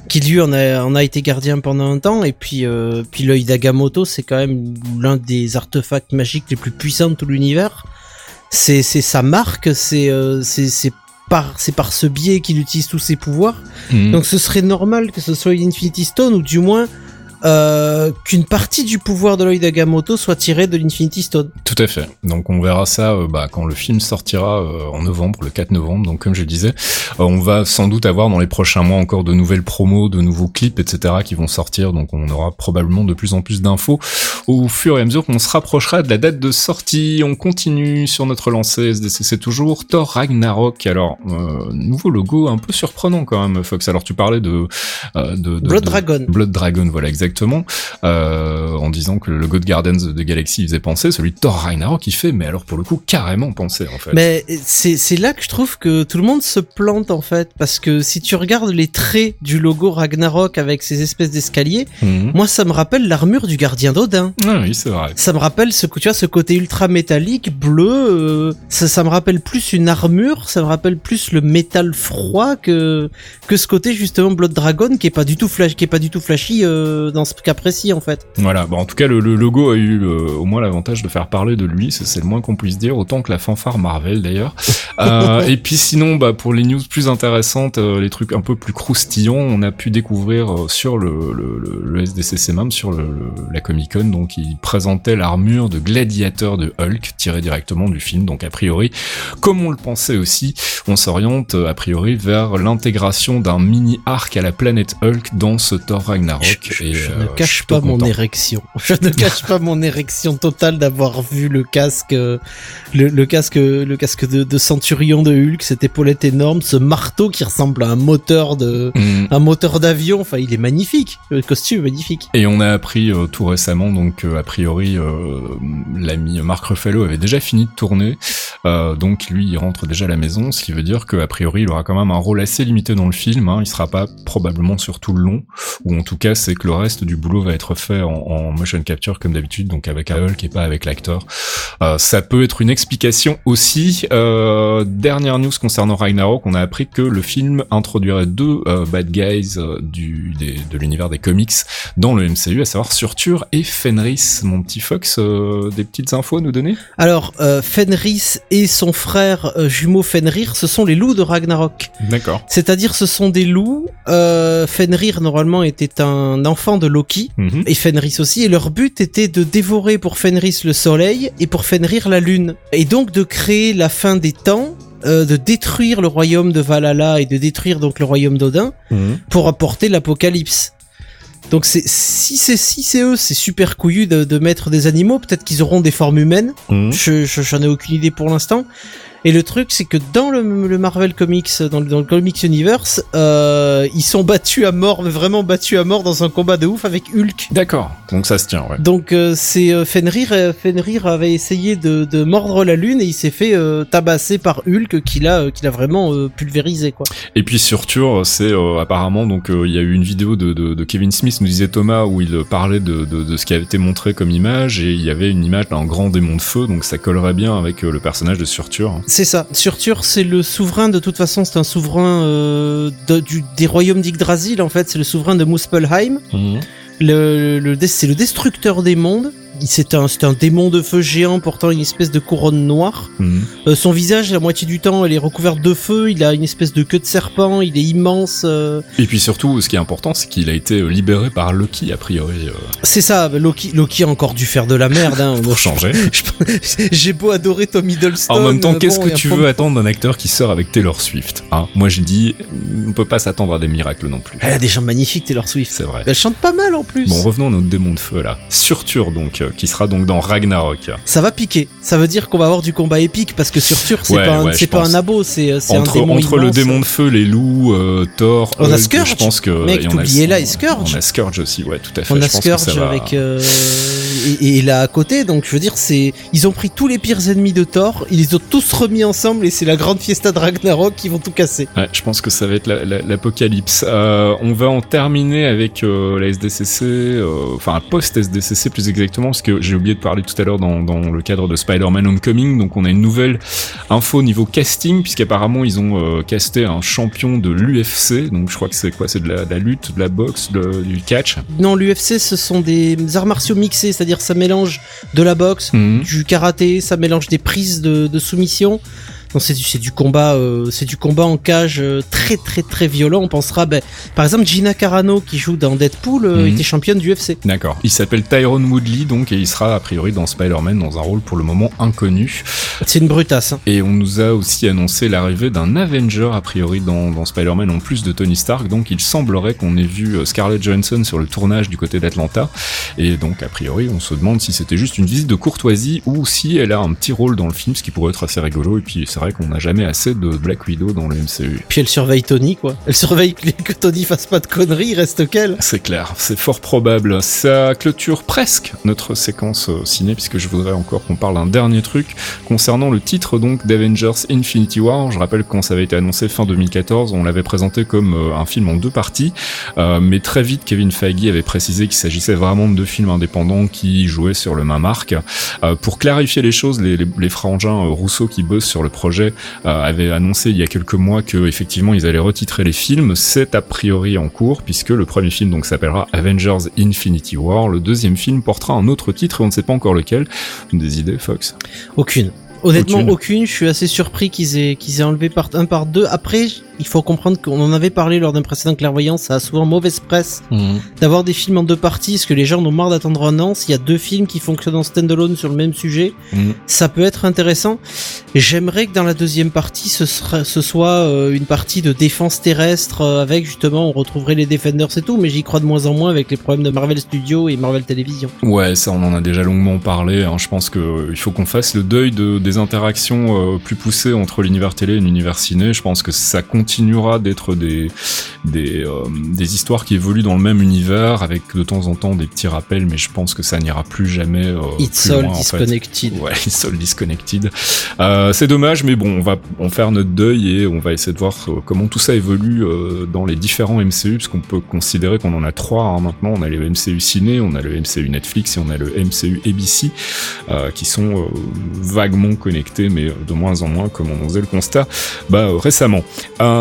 qui lui en a, en a été gardien pendant un temps, et puis, euh, puis l'œil d'Agamotto, c'est quand même l'un des artefacts magiques les plus puissants de tout l'univers. C'est sa marque, c'est euh, par, c'est par ce biais qu'il utilise tous ses pouvoirs. Mhm. Donc ce serait normal que ce soit une Infinity Stone, ou du moins euh, qu'une partie du pouvoir de l'œil d'Agamotto soit tirée de l'Infinity Stone. Tout à fait. Donc on verra ça euh, bah, quand le film sortira euh, en novembre, le 4 novembre. Donc comme je disais, euh, on va sans doute avoir dans les prochains mois encore de nouvelles promos, de nouveaux clips, etc. qui vont sortir. Donc on aura probablement de plus en plus d'infos au fur et à mesure qu'on se rapprochera de la date de sortie. On continue sur notre lancée SDCC toujours. Thor Ragnarok. Alors euh, nouveau logo un peu surprenant quand même, Fox. Alors tu parlais de euh, de, de- Blood de- Dragon. Blood Dragon, voilà exactement. Euh, en disant que le logo de Guardians of the Galaxy faisait penser, celui de Thor Ragnarok il fait, mais alors pour le coup carrément penser en fait. Mais c'est là que je trouve que tout le monde se plante en fait parce que si tu regardes les traits du logo Ragnarok avec ces espèces d'escaliers, Mhm. moi ça me rappelle l'armure du gardien d'Odin. Ah oui c'est vrai. Ça me rappelle ce tu vois ce côté ultra métallique bleu. euh, ça, ça me rappelle plus une armure. Ça me rappelle plus le métal froid que que ce côté justement Blood Dragon qui est pas du tout flash, qui est pas du tout flashy euh, dans ce cas précis en fait. Voilà, bon, en tout cas le, le logo a eu euh, au moins l'avantage de faire parler de lui, c'est le moins qu'on puisse dire, autant que la fanfare Marvel d'ailleurs. Euh, et puis sinon, bah, pour les news plus intéressantes, euh, les trucs un peu plus croustillants, on a pu découvrir sur le, le, le, le SDCC même, sur le, le- la Comic Con, donc il présentait l'armure de gladiateur de Hulk tirée directement du film, donc a priori, comme on le pensait aussi, on s'oriente a priori vers l'intégration d'un mini arc à la planète Hulk dans ce Thor Ragnarok. Et, Je euh, ne je cache pas mon content. érection. Je ne cache pas mon érection totale d'avoir vu le casque, euh, le, le casque, le casque de, de Centurion de Hulk, cette épaulette énorme, ce marteau qui ressemble à un moteur de, Mm. un moteur d'avion. Enfin, il est magnifique. Le costume est magnifique. Et on a appris euh, tout récemment, donc euh, a priori, euh, l'ami Mark Ruffalo avait déjà fini de tourner, euh, donc lui il rentre déjà à la maison, ce qui veut dire qu'a priori il aura quand même un rôle assez limité dans le film. Hein, il sera pas probablement sur tout le long, ou en tout cas c'est que le reste du boulot va être fait en, en motion capture comme d'habitude, donc avec un Hulk et pas avec l'acteur. Euh, ça peut être une explication aussi. Euh, dernière news concernant Ragnarok, on a appris que le film introduirait deux euh, bad guys du, des- de l'univers des comics dans le MCU, à savoir Surtur et Fenris. Mon petit Fox, des petites infos à nous donner? Alors, Fenris et son frère jumeau Fenrir, ce sont les loups de Ragnarok. D'accord. C'est-à-dire, ce sont des loups. Fenrir normalement était un enfant de Loki. Mhm. et Fenris aussi, et leur but était de dévorer pour Fenris le soleil et pour Fenrir la lune, et donc de créer la fin des temps, euh, de détruire le royaume de Valhalla et de détruire donc le royaume d'Odin Mhm. pour apporter l'apocalypse. Donc c'est si c'est si c'est eux, c'est super couillu de, de mettre des animaux. Peut-être qu'ils auront des formes humaines. Mhm. Je je- j'en ai aucune idée pour l'instant. Et le truc, c'est que dans le, le Marvel Comics, dans le, dans le Comics Universe, euh, ils sont battus à mort, mais vraiment battus à mort dans un combat de ouf avec Hulk. D'accord. Donc ça se tient, ouais. Donc euh, c'est euh, Fenrir, euh, Fenrir avait essayé de, de mordre la lune et il s'est fait euh, tabasser par Hulk qui l'a euh, qui l'a vraiment euh, pulvérisé quoi. Et puis Surtur, c'est euh, apparemment donc euh, il y a eu une vidéo de, de, de Kevin Smith, nous disait Thomas, où il parlait de, de, de ce qui avait été montré comme image et il y avait une image d'un grand démon de feu, donc ça collerait bien avec euh, le personnage de Surtur. C'est ça. Surtur, c'est le souverain de toute façon, c'est un souverain euh, de- du, des royaumes d'Yggdrasil en fait, c'est le souverain de Muspelheim. Le, le, dé- c'est le destructeur des mondes. C'est un, démon de feu géant portant une espèce de couronne noire. Mhm. Euh, son visage, la moitié du temps, elle est recouverte de feu. Il a une espèce de queue de serpent. Il est immense. euh, Et puis surtout, ce qui est important, c'est qu'il a été euh, libéré par Loki, a priori, euh, C'est ça. Loki, Loki a encore dû faire de la merde. Hein. pour changer. J'ai beau adorer Tom Hiddleston. En même temps, qu'est-ce bon, que tu pas- veux attendre d'un acteur qui sort avec Taylor Swift hein? Moi, je dis, on peut pas s'attendre à des miracles non plus. Elle a des gens magnifiques, Taylor Swift. C'est vrai. Elle chante pas mal en plus. Bon, revenons à notre démon de feu là. Surtur donc, qui sera donc dans Ragnarok. Ça va piquer. Ça veut dire qu'on va avoir du combat épique parce que Surtur, c'est Ouais, pas, un, ouais, c'est pas un abo, c'est c'est un démon entre le démon de feu, les loups, euh, Thor, On a Scourge. je pense que Mec, et on a- là, et Scourge. On a Scourge aussi, ouais, tout à fait. On a je pense Scourge va- avec euh, et, et là à côté, donc je veux dire, c'est ils ont pris tous les pires ennemis de Thor, ils les ont tous remis ensemble et c'est la grande fiesta de Ragnarok qui vont tout casser. Ouais, je pense que ça va être la- la- l'apocalypse. Euh, on va en terminer avec euh, la SDCC, euh, enfin post-SDCC plus exactement, parce que j'ai oublié de parler tout à l'heure dans, dans le cadre de Spider-Man Homecoming. Donc on a une nouvelle info niveau casting, puisqu'apparemment ils ont euh, casté un champion de l'UFC. Donc je crois que c'est quoi? C'est de la, de la lutte, de la boxe, de- du catch? Non, l'UFC ce sont des arts martiaux mixés, c'est-à-dire ça mélange de la boxe, Mhm. du karaté, ça mélange des prises de, de soumission. C'est du, c'est du combat, euh, c'est du combat en cage euh, très très très violent. On pensera, ben, par exemple, Gina Carano qui joue dans Deadpool euh, Mhm. était championne du UFC. D'accord. Il s'appelle Tyrone Woodley, donc, et il sera a priori dans Spider-Man dans un rôle pour le moment inconnu. C'est une brutasse. hein. Et on nous a aussi annoncé l'arrivée d'un Avenger a priori dans, dans Spider-Man en plus de Tony Stark. Donc il semblerait qu'on ait vu Scarlett Johansson sur le tournage du côté d'Atlanta. Et donc a priori on se demande si c'était juste une visite de courtoisie ou si elle a un petit rôle dans le film, ce qui pourrait être assez rigolo. Et puis c'est vrai qu'on n'a jamais assez de Black Widow dans le MCU. Puis elle surveille Tony, quoi. Elle surveille que, Tony fasse pas de conneries, reste qu'elle. C'est clair, c'est fort probable. Ça clôture presque notre séquence euh, ciné, puisque je voudrais encore qu'on parle d'un dernier truc concernant le titre donc d'Avengers Infinity War. Je rappelle que quand ça avait été annoncé fin 2014, on l'avait présenté comme euh, un film en deux parties, euh, mais très vite Kevin Feige avait précisé qu'il s'agissait vraiment de deux films indépendants qui jouaient sur le même arc. Euh, pour clarifier les choses, les, les, les frangins Rousseau qui bossent sur le projet euh, avaient annoncé il y a quelques mois que effectivement ils allaient retitrer les films. C'est a priori en cours puisque le premier film donc s'appellera Avengers Infinity War. Le deuxième film portera un autre titre et on ne sait pas encore lequel. Des idées, Fox? Aucune. Honnêtement, Aucune. aucune. Je suis assez surpris qu'ils aient, qu'ils aient enlevé part 1 par 2. Après, il faut comprendre qu'on en avait parlé lors d'un précédent clairvoyant. Ça a souvent mauvaise presse d'avoir des films en deux parties. Parce que les gens en ont marre d'attendre un an. S'il y a deux films qui fonctionnent en standalone sur le même sujet, Mhm. ça peut être intéressant. J'aimerais que dans la deuxième partie, ce, sera, ce soit euh, une partie de défense terrestre euh, avec justement, on retrouverait les Defenders et tout, mais j'y crois de moins en moins avec les problèmes de Marvel Studios et Marvel Television. Ouais, ça on en a déjà longuement parlé. Hein. Je pense que euh, faut qu'on fasse le deuil de, des interactions euh, plus poussées entre l'univers télé et l'univers ciné. Je pense que ça continuera d'être des des, euh, des histoires qui évoluent dans le même univers avec de temps en temps des petits rappels, mais je pense que ça n'ira plus jamais. Euh, It's plus all loin, en fait. disconnected. Ouais, It's all disconnected. Euh, c'est dommage, mais bon, on va en faire notre deuil et on va essayer de voir euh, comment tout ça évolue dans les différents MCU, parce qu'on peut considérer qu'on en a trois hein, maintenant. On a le MCU ciné, on a le MCU Netflix et on a le MCU ABC, qui sont vaguement connectés, mais de moins en moins, comme on faisait le constat bah, récemment. Euh,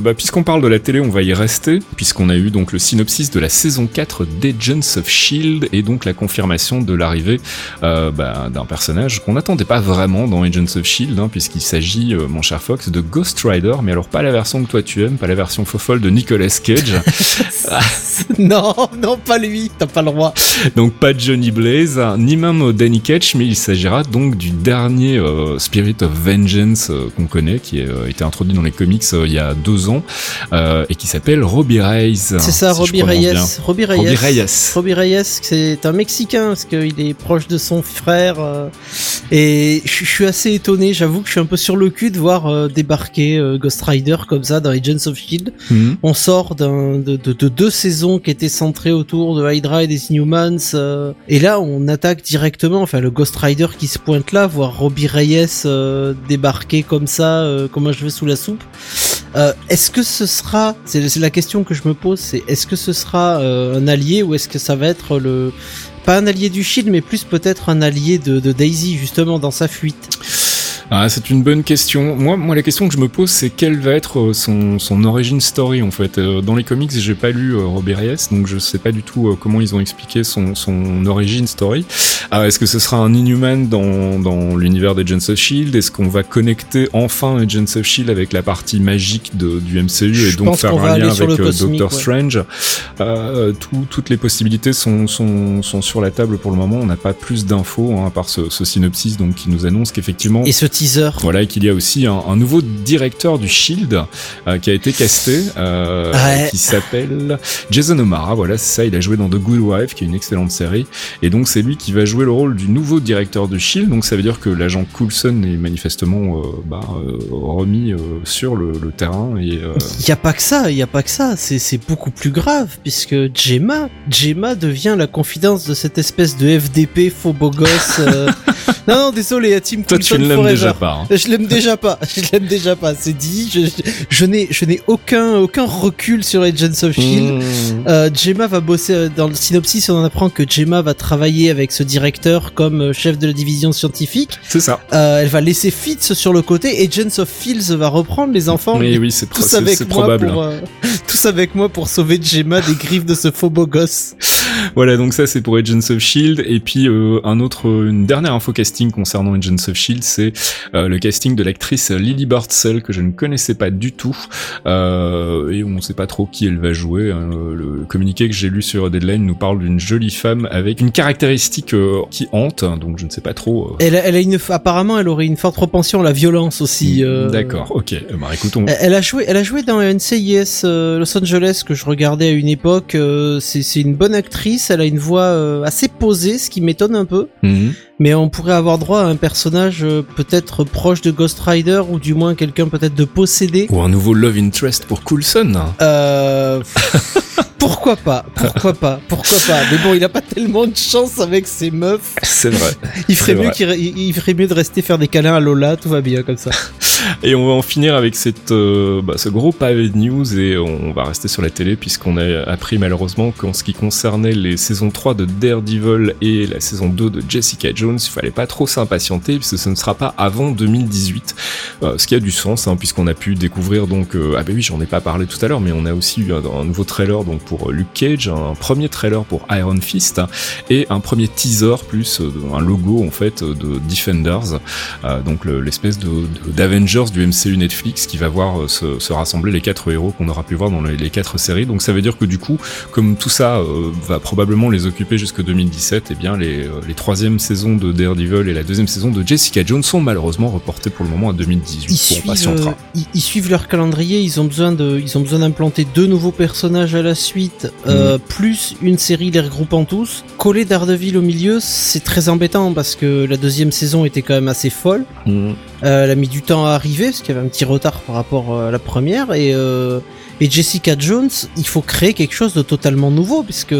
bah, puisqu'on parle de la télé, on va y rester, puisqu'on a eu donc le synopsis de la saison 4 d'Agents of Shield et donc la confirmation de l'arrivée euh, bah, d'un personnage qu'on n'attendait pas vraiment dans Agents of Shield, hein, puisqu'il s'agit, euh, mon cher Fox, de Ghost Rider, mais alors pas la version que toi tu aimes, pas la version faux folle de Nicolas Cage, non, non, pas lui, t'as pas le droit. donc pas Johnny Blaze, ni même Danny Ketch, mais il s'agira donc du dernier euh, Spirit of Vengeance euh, qu'on connaît, qui a euh, été introduit dans les comics euh, il y a deux ans, euh, et qui s'appelle Robbie Reyes. C'est ça, si Robbie. Reyes. Robbie Reyes. Robbie Reyes. Robbie Reyes, c'est un Mexicain parce qu'il est proche de son frère. euh, et je suis assez étonné, j'avoue que je suis un peu sur le cul de voir euh, débarquer euh, Ghost Rider comme ça dans Agents of Shield. Mhm. On sort d'un- de, de- de deux saisons qui étaient centrées autour de Hydra et des Inhumans. euh, et là, on attaque directement, enfin le Ghost Rider qui se pointe là, voir Robbie Reyes euh, débarquer comme ça, euh, comme un cheveu sous la soupe. Euh, est-ce que ce sera, c'est la question que je me pose, c'est est-ce que ce sera euh, un allié ou est-ce que ça va être le pas un allié du Shield, mais plus peut-être un allié de Daisy justement dans sa fuite? Ah, c'est une bonne question. Moi, moi, la question que je me pose, c'est quelle va être euh, son, son origin story en fait. Euh, Dans les comics, j'ai pas lu euh, Robbie Reyes, donc je sais pas du tout euh, comment ils ont expliqué son, son origin story. Ah, Est-ce que ce sera un Inhuman dans, dans l'univers d'Agents of Shield Est-ce qu'on va connecter enfin Agents of Shield avec la partie magique de, du MCU et Je donc faire un lien avec Doctor ouais. Strange? Euh, tout- Toutes les possibilités sont, sont, sont sur la table pour le moment. On n'a pas plus d'infos hein, à part ce, ce synopsis donc qui nous annonce qu'effectivement Et ce teaser. voilà, et qu'il y a aussi un, un nouveau directeur du Shield euh, qui a été casté, euh, Ouais. qui s'appelle Jason O'Mara. Voilà, c'est ça. Il a joué dans The Good Wife, qui est une excellente série, et donc c'est lui qui va jouer le rôle du nouveau directeur du Shield. Donc ça veut dire que l'agent Coulson est manifestement euh, bah, remis sur le, le terrain et Il y a pas que ça, il y a pas que ça, c'est beaucoup plus grave puisque Gemma, Gemma devient la confidence de cette espèce de FDP faux beau gosse. non non, désolé, à Team toi tu Coulson ne l'aimes. Déjà pas. hein. Je l'aime déjà pas, je l'aime déjà pas, c'est dit, je, je n'ai je n'ai aucun aucun recul sur Agents of Shield. Mmh. Euh, Gemma va bosser euh, dans le synopsis, on en apprend que Gemma va travailler avec ce directeur comme euh, chef de la division scientifique. C'est ça. Euh, elle va laisser Fitz sur le côté et Agents of Fields va reprendre les enfants. Mais oui, c'est pro- tous c'est- avec c'est moi probable. pour euh, tous avec moi pour sauver Gemma des griffes de ce faux beau gosse. Voilà, donc ça c'est pour Agents of Shield. Et puis euh, un autre, une dernière info casting concernant Agents of Shield, c'est euh, le casting de l'actrice Lily Bartsell que je ne connaissais pas du tout euh, et on ne sait pas trop qui elle va jouer. hein. Le communiqué que j'ai lu sur Deadline nous parle d'une jolie femme avec une caractéristique euh, qui hante, donc je ne sais pas trop. euh, Elle, a- elle a une apparemment elle aurait une forte propension à la violence aussi. euh. D'accord, ok. Euh, Bah écoute, on... Elle- Elle a joué, elle a joué dans NCIS euh, Los Angeles que je regardais à une époque. euh, c'est c'est une bonne actrice. Elle a une voix euh, assez posée, ce qui m'étonne un peu. Mhm. Mais on pourrait avoir droit à un personnage euh, peut-être proche de Ghost Rider ou du moins quelqu'un peut-être de possédé. Ou un nouveau love interest pour Coulson. Euh, pourquoi pas Pourquoi pas Pourquoi pas Mais bon, il a pas tellement de chance avec ses meufs. C'est vrai. Il ferait mieux vrai. qu'il re- il, il ferait mieux de rester faire des câlins à Lola. Tout va bien comme ça. Et on va en finir avec cette, euh, bah, ce gros pavé de news et on va rester sur la télé puisqu'on a appris malheureusement qu'en ce qui concernait les saisons 3 de Daredevil et la saison 2 de Jessica Jones, il fallait pas trop s'impatienter puisque ce ne sera pas avant 2018. Euh, ce qui a du sens hein, puisqu'on a pu découvrir donc, euh, ah ben oui j'en ai pas parlé tout à l'heure mais on a aussi eu un, un nouveau trailer donc pour euh, Luke Cage, un premier trailer pour Iron Fist et un premier teaser plus euh, un logo en fait de Defenders, euh, donc le- l'espèce de d'Avengers Avengers du MCU Netflix qui va voir euh, se, se rassembler les quatre héros qu'on aura pu voir dans les, les quatre séries. Donc ça veut dire que du coup, comme tout ça va probablement les occuper jusque 2017, et bien les, les troisièmes saisons de Daredevil et la deuxième saison de Jessica Jones sont malheureusement reportées pour le moment à 2018. Ils suivent, patientera. ils, ils suivent leur calendrier, ils ont besoin de, ils ont besoin d'implanter deux nouveaux personnages à la suite, euh, plus une série les regroupant tous. Coller Daredevil au milieu, c'est très embêtant parce que la deuxième saison était quand même assez folle. Mm. Euh, elle a mis du temps à arriver parce qu'il y avait un petit retard par rapport euh, à la première et euh, et Jessica Jones, il faut créer quelque chose de totalement nouveau puisque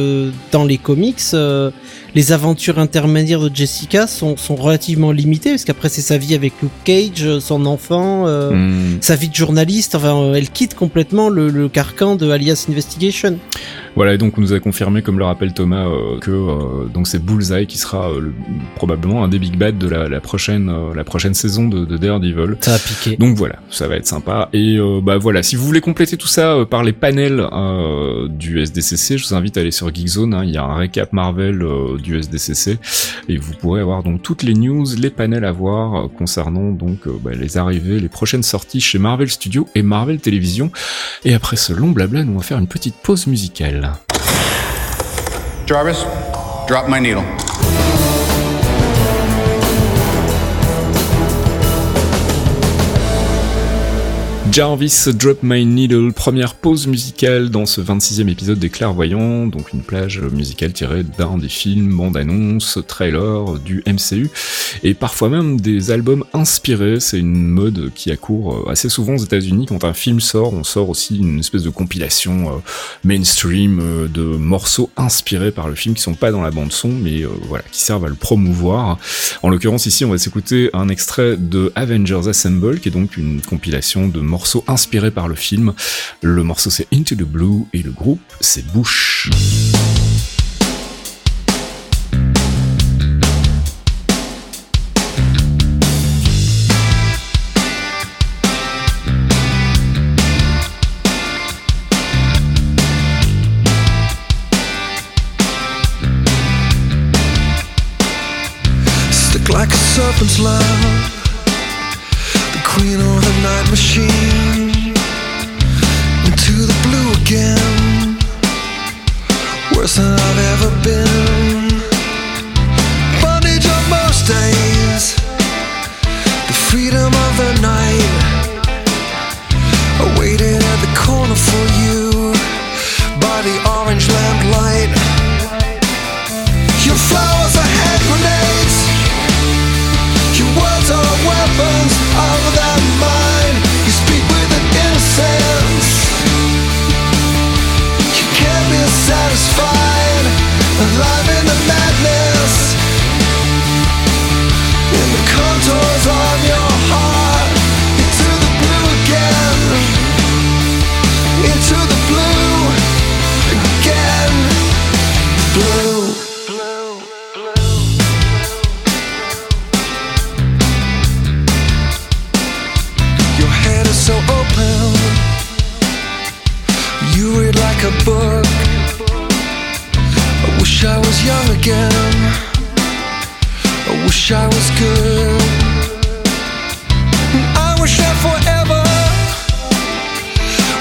dans les comics, euh, les aventures intermédiaires de Jessica sont, sont relativement limitées parce qu'après c'est sa vie avec Luke Cage, son enfant, euh, Mm. sa vie de journaliste. Enfin, elle quitte complètement le, le carcan de Alias Investigation. Voilà, et donc on nous a confirmé, comme le rappelle Thomas, euh, que euh, donc c'est Bullseye qui sera euh, le- probablement un des big bad de la, la prochaine euh, la prochaine saison de, de Daredevil. Ça a piqué. Donc voilà, ça va être sympa. Et euh, bah voilà, si vous voulez compléter tout ça euh, par les panels euh, du SDCC, je vous invite à aller sur Geekzone. hein, il y a un récap Marvel euh, du SDCC et vous pourrez avoir donc toutes les news, les panels à voir concernant donc bah, les arrivées, les prochaines sorties chez Marvel Studios et Marvel Television. Et après ce long blabla, nous on va faire une petite pause musicale. Jarvis, drop my needle. Jarvis Drop My Needle, première pause musicale dans ce 26e épisode des Clairvoyants, donc une plage musicale tirée d'un des films, bande-annonce, trailer du MCU, et parfois même des albums inspirés. C'est une mode qui accourt assez souvent aux États-Unis. Quand un film sort, on sort aussi une espèce de compilation euh, mainstream euh, de morceaux inspirés par le film qui sont pas dans la bande son, mais euh, voilà, qui servent à le promouvoir. En l'occurrence ici, on va s'écouter un extrait de Avengers Assemble, qui est donc une compilation de morceaux inspirés par le film. Le morceau c'est Into the Blue et le groupe c'est Bush.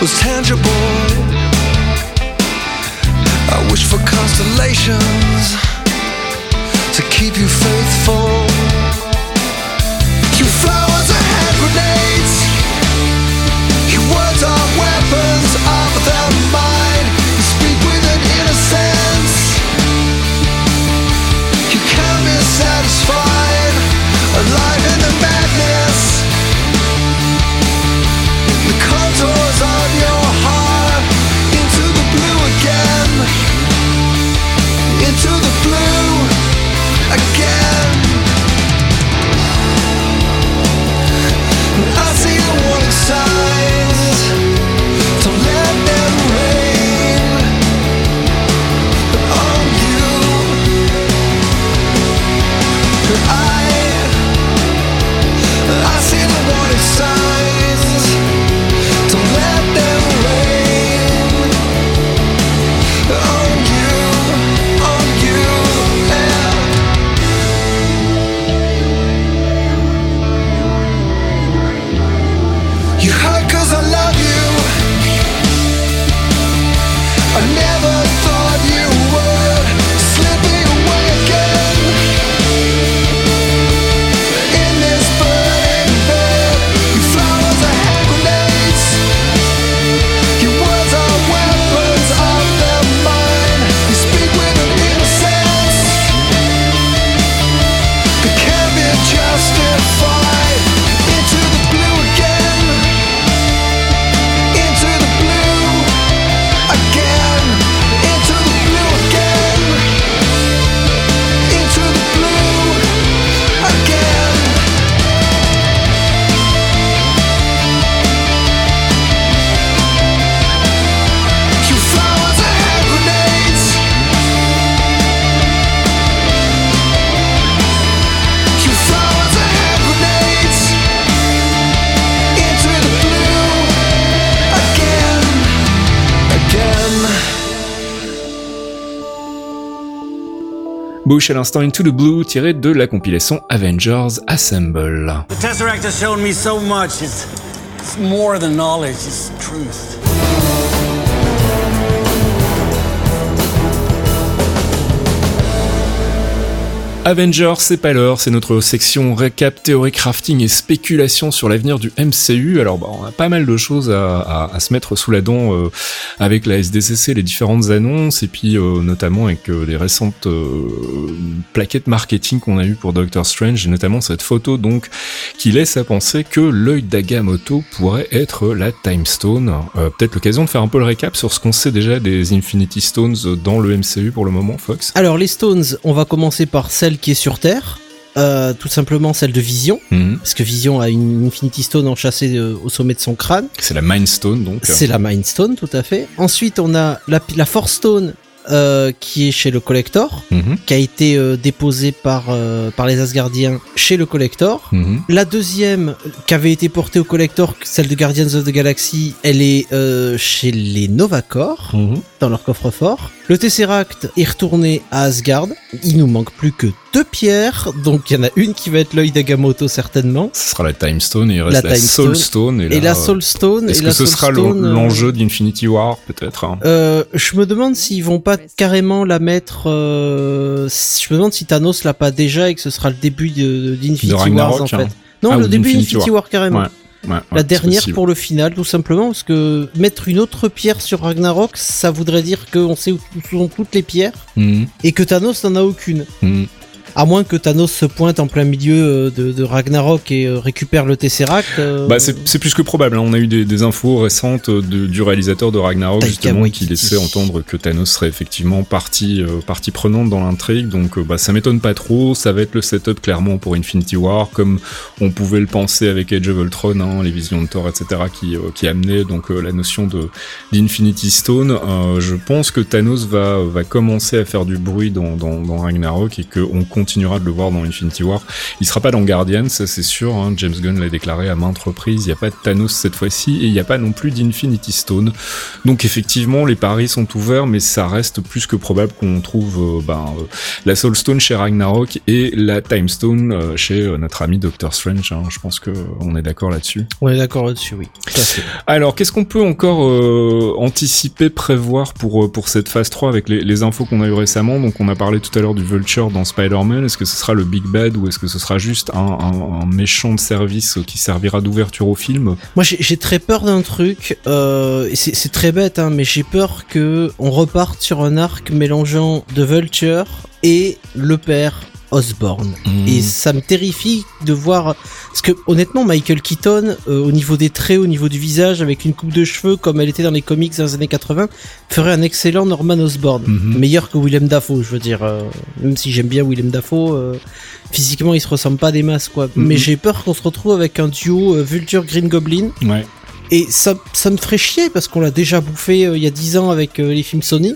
Was tangible. I wish for constellations to keep you faithful. outside Bush à l'instant Into the Blue tiré de la compilation Avengers Assemble. The Tesseract has shown me so much. It's, it's more than knowledge, it's truth. Avengers, c'est pas l'heure, c'est notre section récap, théorie crafting et spéculation sur l'avenir du MCU. Alors bah, on a pas mal de choses à, se mettre sous la dent euh, avec la SDCC, les différentes annonces, et puis euh, notamment avec euh, les récentes euh, plaquettes marketing qu'on a eues pour Doctor Strange, et notamment cette photo donc qui laisse à penser que l'œil d'Agamotto pourrait être la Time Stone. Peut-être l'occasion de faire un peu le récap sur ce qu'on sait déjà des Infinity Stones dans le MCU pour le moment, Fox. Alors les Stones, on va commencer par celle qui est sur Terre, euh, tout simplement celle de Vision, Mhm. parce que Vision a une Infinity Stone enchâssée euh, au sommet de son crâne. C'est la Mind Stone donc. C'est la Mind Stone, tout à fait. Ensuite, on a la, la Force Stone euh, qui est chez le Collector, Mhm. qui a été déposée par, par les Asgardiens chez le Collector. Mhm. La deuxième, qui avait été portée au Collector, celle de Guardians of the Galaxy, elle est chez les Novacor, dans leur coffre-fort. Le Tesseract est retourné à Asgard. Il nous manque plus que deux pierres, donc il y en a une qui va être l'œil d'Agamotto certainement. Ce sera la Time Stone et il reste La la, Soul Stone. Stone. Et, Et la Soul Stone. Est-ce que la ce Soul sera euh, l'enjeu d'Infinity War peut-être hein? Euh, je me demande s'ils vont pas carrément la mettre. euh, je me demande si Thanos l'a pas déjà et que ce sera le début d'Infinity Ragnarok, en fait. Non, Ah, le début d'Infinity d'Infinity War. War, carrément. Ouais. Ouais, ouais, La dernière pour le final, tout simplement, parce que mettre une autre pierre sur Ragnarok, ça voudrait dire qu'on sait où sont toutes les pierres Mhm. et que Thanos n'en a aucune. Mhm. À moins que Thanos se pointe en plein milieu euh, de, de Ragnarok et euh, récupère le Tesseract. euh, Bah, c'est plus que probable. hein. On a eu des, des infos récentes de- du réalisateur de Ragnarok Taika justement Waititi. qui laissait entendre que Thanos serait effectivement partie euh, partie prenante dans l'intrigue. Donc euh, bah ça m'étonne pas trop. Ça va être le setup clairement pour Infinity War, comme on pouvait le penser avec Age of Ultron, hein, les visions de Thor, etc. qui euh, qui amenaient donc euh, la notion de d'Infinity Stone. Euh, je pense que Thanos va va commencer à faire du bruit dans dans, dans Ragnarok et qu'on continuera de le voir dans Infinity War. Il sera pas dans Guardians, ça c'est sûr. hein. James Gunn l'a déclaré à maintes reprises. Il n'y a pas de Thanos cette fois-ci et il n'y a pas non plus d'Infinity Stone. Donc effectivement, les paris sont ouverts, mais ça reste plus que probable qu'on trouve euh, ben, euh, la Soul Stone chez Ragnarok et la Time Stone euh, chez euh, notre ami Doctor Strange. hein. Je pense que on est d'accord là-dessus. On est d'accord là-dessus, oui. Alors, qu'est-ce qu'on peut encore anticiper, prévoir pour, pour cette phase 3 avec les, les infos qu'on a eu récemment? Donc, on a parlé tout à l'heure du Vulture dans Spider-Man. Est-ce que ce sera le Big Bad ou est-ce que ce sera juste un, méchant de service qui servira d'ouverture au film Moi, j'ai très peur d'un truc. Euh, c'est très bête, hein, mais j'ai peur que on reparte sur un arc mélangeant de Vulture et le père Osborn. Et ça me terrifie de voir parce que honnêtement Michael Keaton euh, au niveau des traits, au niveau du visage avec une coupe de cheveux comme elle était dans les comics dans les années 80 ferait un excellent Norman Osborn, Mhm. meilleur que Willem Dafoe, je veux dire euh, même si j'aime bien Willem Dafoe euh, physiquement il se ressemble pas des masses quoi. Mhm. Mais j'ai peur qu'on se retrouve avec un duo Vulture Green Goblin Ouais. et ça ça me ferait chier parce qu'on l'a déjà bouffé il y a 10 ans avec les films Sony.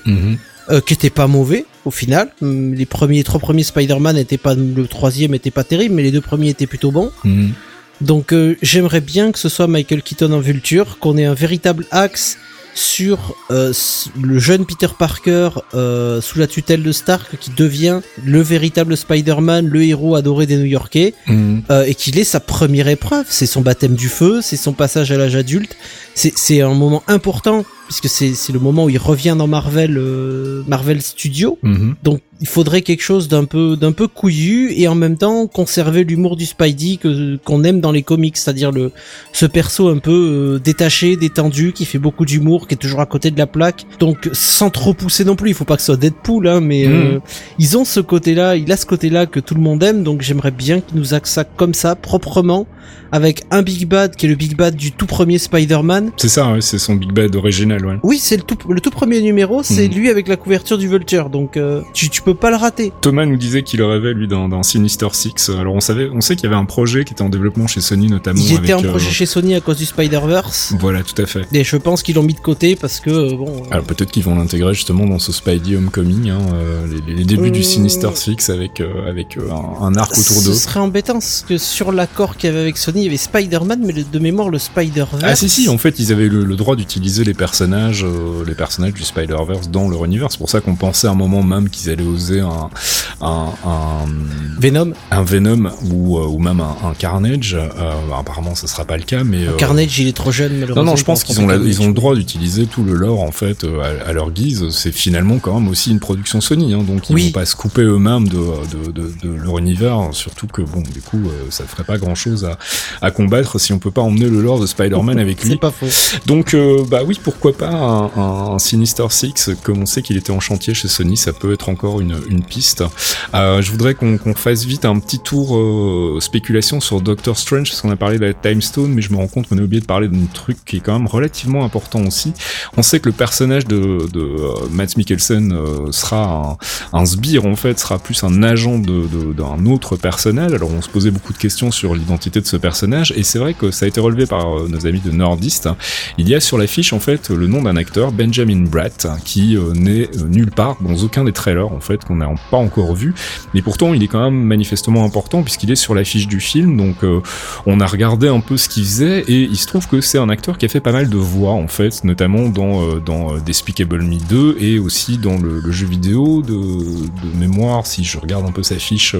Euh, qui était pas mauvais au final. Hum, Les premiers trois premiers Spider-Man étaient pas le troisième était pas terrible, mais les deux premiers étaient plutôt bons. Mhm. Donc euh, j'aimerais bien que ce soit Michael Keaton en Vulture, qu'on ait un véritable axe sur euh, le jeune Peter Parker euh, sous la tutelle de Stark qui devient le véritable Spider-Man, le héros adoré des New-Yorkais Mhm. euh, et qu'il ait sa première épreuve. C'est son baptême du feu, c'est son passage à l'âge adulte. C'est c'est un moment important puisque c'est c'est le moment où il revient dans Marvel euh, Marvel Studios. Mhm. Donc il faudrait quelque chose d'un peu d'un peu couillu et en même temps conserver l'humour du Spidey que qu'on aime dans les comics, c'est-à-dire le ce perso un peu euh, détaché, détendu, qui fait beaucoup d'humour, qui est toujours à côté de la plaque. Donc sans trop pousser non plus, il faut pas que ce soit Deadpool, hein, mais euh, ils ont ce côté-là, il a ce côté-là que tout le monde aime, donc j'aimerais bien qu'ils nous axent ça comme ça, proprement, avec un Big Bad qui est le Big Bad du tout premier Spider-Man. C'est ça, ouais, c'est son Big Bad original, ouais. Oui, c'est le tout, le tout premier numéro, c'est Mhm. lui avec la couverture du Vulture, donc euh, tu, tu peux pas le rater. Thomas nous disait qu'il rêvait lui dans, dans Sinister Six. Alors on savait, on sait qu'il y avait un projet qui était en développement chez Sony notamment. Il était en euh, projet chez Sony à cause du Spider-Verse. Voilà, tout à fait. Et je pense qu'ils l'ont mis de côté parce que euh, bon. Alors peut-être qu'ils vont l'intégrer justement dans ce Spidey Homecoming, hein, les, les débuts du Sinister Six avec avec un, un arc autour ce d'eux. serait embêtant parce que sur l'accord qu'il y avait avec Sony, il y avait Spider-Man, mais de mémoire le Spider-Verse. Ah si si, en fait ils avaient le, le droit d'utiliser les personnages personnages, euh, les personnages du Spider-Verse dans leur univers. C'est pour ça qu'on pensait à un moment même qu'ils allaient oser un, un, un, Venom, un Venom ou, euh, ou même un, un Carnage. Euh, apparemment, ce sera pas le cas, mais Carnage, il est trop jeune, malheureusement. non, non, je pense qu'ils ont, la- Carnage. ils ont le droit d'utiliser tout le lore en fait à, à leur guise. C'est finalement quand même aussi une production Sony, hein, donc ils Oui. vont pas se couper eux-mêmes de, de, de, de leur univers. Surtout que bon, du coup, ça ferait pas grand-chose à, à combattre si on peut pas emmener le lore de Spider-Man avec lui. C'est pas faux. Donc, euh, bah oui, pourquoi pas un, Sinister Six, comme on sait qu'il était en chantier chez Sony, ça peut être encore une, une piste. Euh, je voudrais qu'on fasse vite un petit tour euh, spéculation sur Doctor Strange, parce qu'on a parlé de la Time Stone, mais je me rends compte qu'on a oublié de parler d'un truc qui est quand même relativement important aussi. On sait que le personnage de, de euh, Matt Mikkelsen sera un, un sbire, en fait, sera plus un agent de- de- d'un autre personnage. Alors on se posait beaucoup de questions sur l'identité de ce personnage, et c'est vrai que ça a été relevé par nos amis de Nordist. Il y a sur l'affiche en fait le nom d'un acteur, Benjamin Bratt, qui euh, n'est euh, nulle part dans aucun des trailers en fait qu'on n'a pas encore vu, mais pourtant il est quand même manifestement important puisqu'il est sur l'affiche du film. Donc euh, on a regardé un peu ce qu'il faisait et il se trouve que c'est un acteur qui a fait pas mal de voix en fait, notamment dans dans Despicable Me 2 et aussi dans le, le jeu vidéo de, mémoire. Si je regarde un peu sa fiche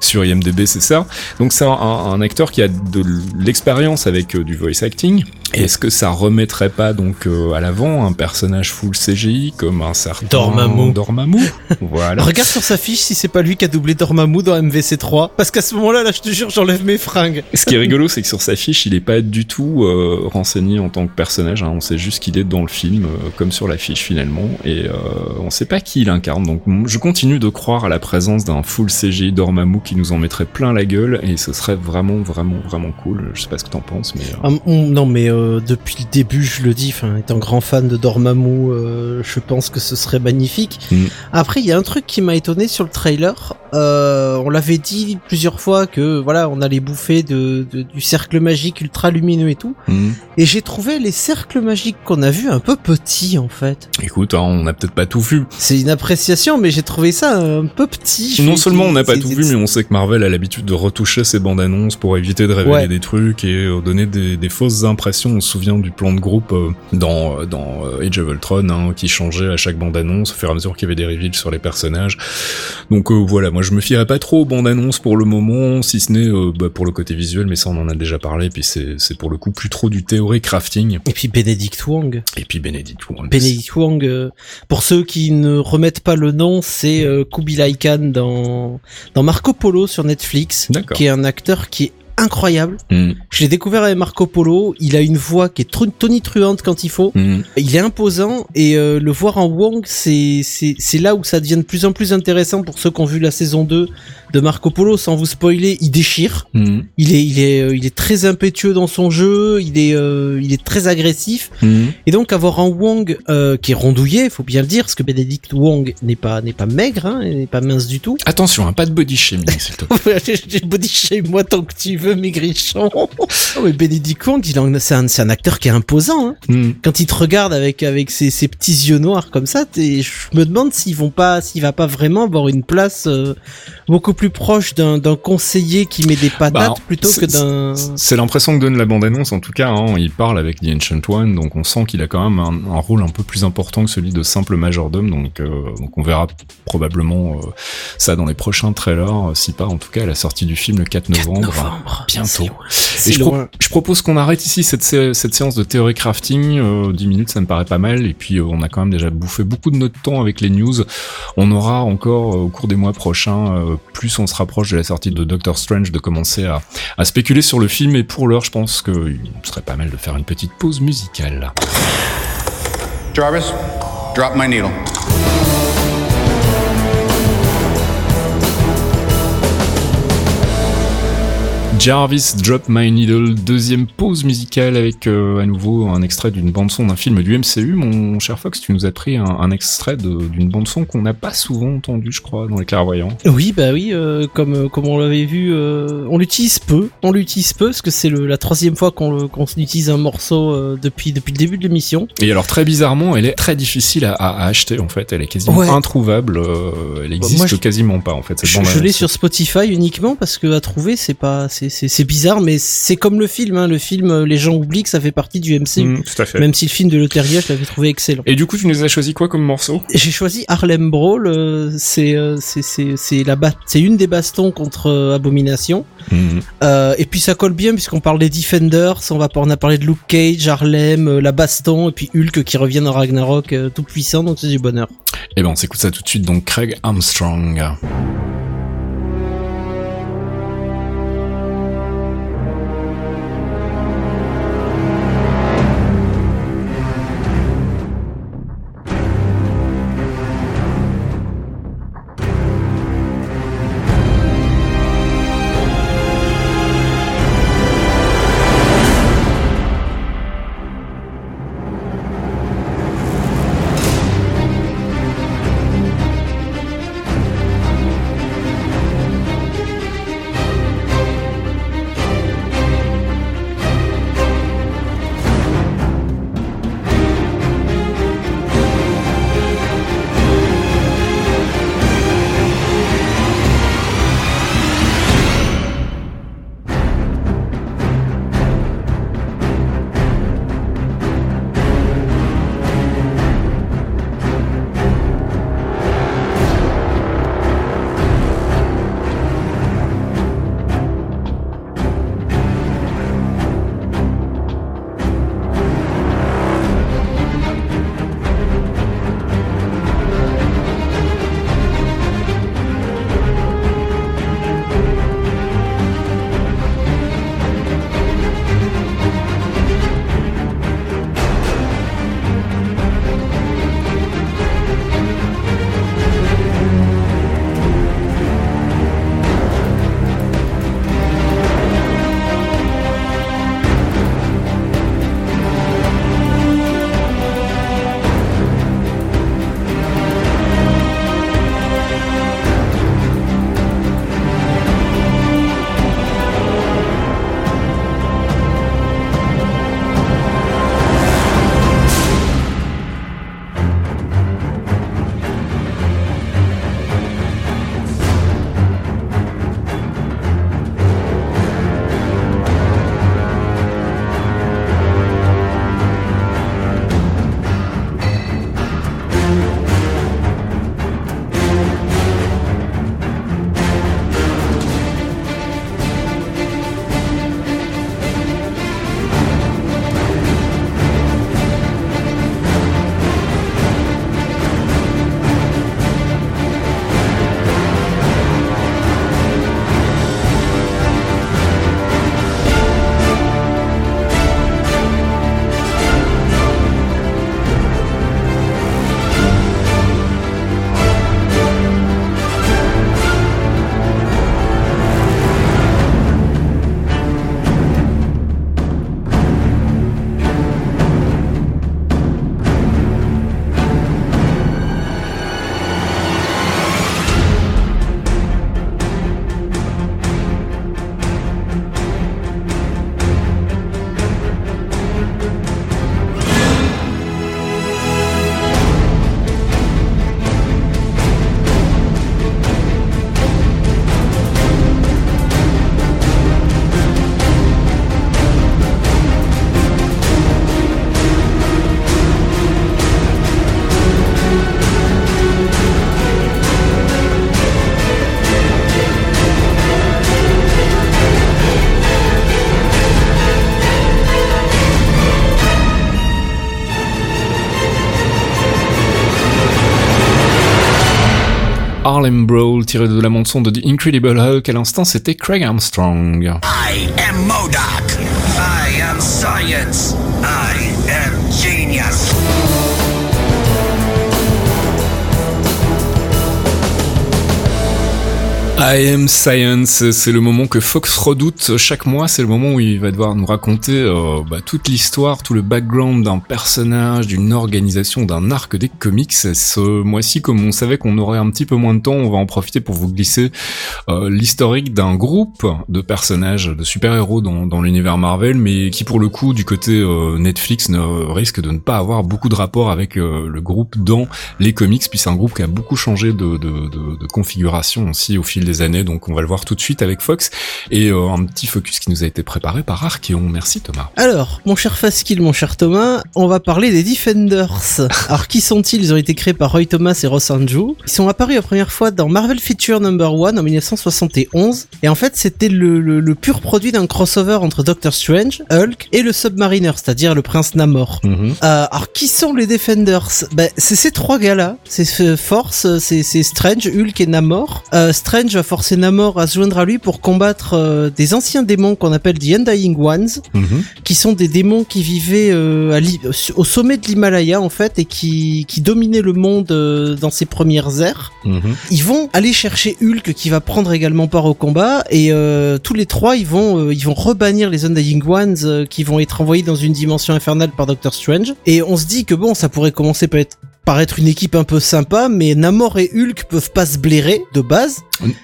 sur IMDb, c'est ça. Donc c'est un, acteur qui a de l'expérience avec du voice acting. Et Est-ce que ça remettrait pas donc euh, à l'avant un personnage full CGI comme un certain Dormammu. Dormammu Voilà. Regarde sur sa fiche si c'est pas lui qui a doublé Dormammu dans MVC3. Parce qu'à ce moment-là, là, je te jure, j'enlève mes fringues. Ce qui est rigolo, c'est que sur sa fiche, il est pas du tout euh, renseigné en tant que personnage. hein. On sait juste qu'il est dans le film, euh, comme sur la fiche finalement, et euh, on sait pas qui il incarne. Donc je continue de croire à la présence d'un full CGI Dormammu qui nous en mettrait plein la gueule, et ce serait vraiment, vraiment, vraiment cool. Je sais pas ce que t'en penses, mais Ah, on- non, mais euh, depuis le début, je le dis, enfin, étant grand fan de Dormammu, euh, je pense que ce serait magnifique. Mm. Après, il y a un truc qui m'a étonné sur le trailer. Euh, on l'avait dit plusieurs fois que voilà, on allait bouffer de, de- du cercle magique ultra lumineux et tout. hmm. Et j'ai trouvé les cercles magiques qu'on a vus un peu petits en fait. écoute, hein, on a peut-être pas tout vu. C'est une appréciation, mais j'ai trouvé ça un peu petit. Non me seulement on n'a pas tout vu, mais on sait que Marvel a l'habitude de retoucher ses bandes annonces pour éviter de révéler Ouais. des trucs et euh, donner des, des fausses impressions. On se souvient du plan de groupe euh, dans, euh, dans Age of Ultron hein, qui changeait à chaque bande annonce au fur et à mesure qu'il y avait des reveals sur les personnages. Donc euh, voilà, moi je me fierais pas trop aux bandes annonces pour le moment, si ce n'est euh, bah, pour le côté visuel, mais ça on en a déjà parlé. Puis c'est pour le coup plus trop du théorie crafting. Et puis Benedict Wong. Et puis Benedict Wong. Benedict Wong, euh, pour ceux qui ne remettent pas le nom, c'est euh, Kubilai Khan dans, dans Marco Polo sur Netflix, qui est un acteur qui est incroyable. Hmm, Je l'ai découvert avec Marco Polo, il a une voix qui est tru- tonitruante quand il faut, hmm. il est imposant et euh, le voir en Wong, c'est là où ça devient de plus en plus intéressant pour ceux qui ont vu la saison 2 de Marco Polo, sans vous spoiler, il déchire. Hmm, Il est, il est, euh, il est très impétueux dans son jeu. Il est, euh, il est très agressif. Et donc avoir un Wong euh, qui est rondouillé, faut bien le dire, parce que Benedict Wong n'est pas, n'est pas maigre, hein, il n'est pas mince du tout. Attention, hein, pas de body shaming s'il te plaît. Body shame moi tant que tu veux, Oh, mais Benedict Wong, c'est un, acteur qui est imposant. Hein. Hmm. Quand il te regarde avec avec ses, ses petits yeux noirs comme ça, je me demande s'ils vont pas, s'il va pas vraiment avoir une place euh, beaucoup plus proche d'un conseiller qui met des patates Bah, plutôt que d'un. C'est l'impression que donne la bande-annonce, en tout cas, hein, il parle avec The Ancient One, donc on sent qu'il a quand même un, un rôle un peu plus important que celui de simple majordome, donc, euh, donc on verra probablement euh, ça dans les prochains trailers, si pas en tout cas à la sortie du film le 4 novembre. novembre. Bientôt. Loin. Et je, pro- loin. je propose qu'on arrête ici cette, sé- cette séance de théorie crafting. Euh, 10 minutes, ça me paraît pas mal. Et puis, euh, on a quand même déjà bouffé beaucoup de notre temps avec les news. On aura encore, euh, au cours des mois prochains, euh, plus on se rapproche de la sortie de Doctor Strange, de commencer à, à spéculer sur le film. Et pour l'heure, je pense qu'il serait pas mal de faire une petite pause musicale. Jarvis, drop my needle. Jarvis Drop My Needle, deuxième pause musicale avec euh, à nouveau un extrait d'une bande son d'un film du MCU. Mon cher Fox, tu nous as pris un, un extrait d'une bande son qu'on n'a pas souvent entendu, je crois, dans les clairvoyants. Oui, bah oui, euh, comme euh, comme on l'avait vu, euh, on l'utilise peu, on l'utilise peu parce que c'est la troisième fois qu'on utilise un morceau depuis depuis le début de l'émission. Et alors très bizarrement, elle est très difficile à, acheter en fait. Elle est quasiment Ouais. introuvable. elle existe moi, je- quasiment pas en fait. Cette Je, je l'ai sur Spotify uniquement parce que à trouver c'est pas c'est c'est bizarre, mais c'est comme le film. Hein. Le film, euh, les gens oublient que ça fait partie du MCU. Mm, tout à fait. Même si le film de Leterrier, je l'avais trouvé excellent. Et du coup, tu nous as choisi quoi comme morceau? J'ai choisi Harlem Brawl. euh, c'est euh, c'est la c'est une des bastons contre euh, Abomination. Mm. Euh, et puis ça colle bien puisqu'on parle des Defenders. On va on a parlé de Luke Cage, Harlem, la baston et puis Hulk qui revient dans Ragnarok tout puissant. Donc c'est du bonheur. Eh ben, on s'écoute ça tout de suite. Donc, Craig Armstrong. Harlem Brawl tiré de la bande-son de The Incredible Hulk. À l'instant, c'était Craig Armstrong. I am Modoc. I am Science, c'est le moment que Fox redoute chaque mois, c'est le moment où il va devoir nous raconter euh, bah, toute l'histoire, tout le background d'un personnage, d'une organisation, d'un arc des comics. Ce mois-ci, comme on savait qu'on aurait un petit peu moins de temps, on va en profiter pour vous glisser euh, l'historique d'un groupe de personnages, de super-héros dans, l'univers Marvel, mais qui pour le coup, du côté euh, Netflix, ne risque de ne pas avoir beaucoup de rapport avec le groupe dans les comics, puis c'est un groupe qui a beaucoup changé de, de configuration aussi au fil des années, donc on va le voir tout de suite avec Fox et euh, un petit focus qui nous a été préparé par Archeon. Merci Thomas. Alors, mon cher Faskill, mon cher Thomas, on va parler des Defenders. Alors, qui sont-ils? Ils ont été créés par Roy Thomas et Ross Andrew. Ils sont apparus la première fois dans Marvel Feature Number 1 en 1971. Et en fait, c'était le, le, le pur produit d'un crossover entre Doctor Strange, Hulk et le Submariner, c'est-à-dire le prince Namor. Mhm. Euh, alors, qui sont les Defenders? Ben, C'est ces trois gars-là. C'est euh, Force, c'est c'est Strange, Hulk et Namor. Euh, Strange va forcer Namor à se joindre à lui pour combattre euh, des anciens démons qu'on appelle The Undying Ones Mhm. qui sont des démons qui vivaient euh, au sommet de l'Himalaya en fait et qui, qui dominaient le monde euh, dans ses premières ères. Mhm. Ils vont aller chercher Hulk qui va prendre également part au combat et tous les trois ils vont ils vont rebannir les Undying Ones qui vont être envoyés dans une dimension infernale par Doctor Strange et on se dit que bon ça pourrait commencer par être par être une équipe un peu sympa, mais Namor et Hulk peuvent pas se blairer de base.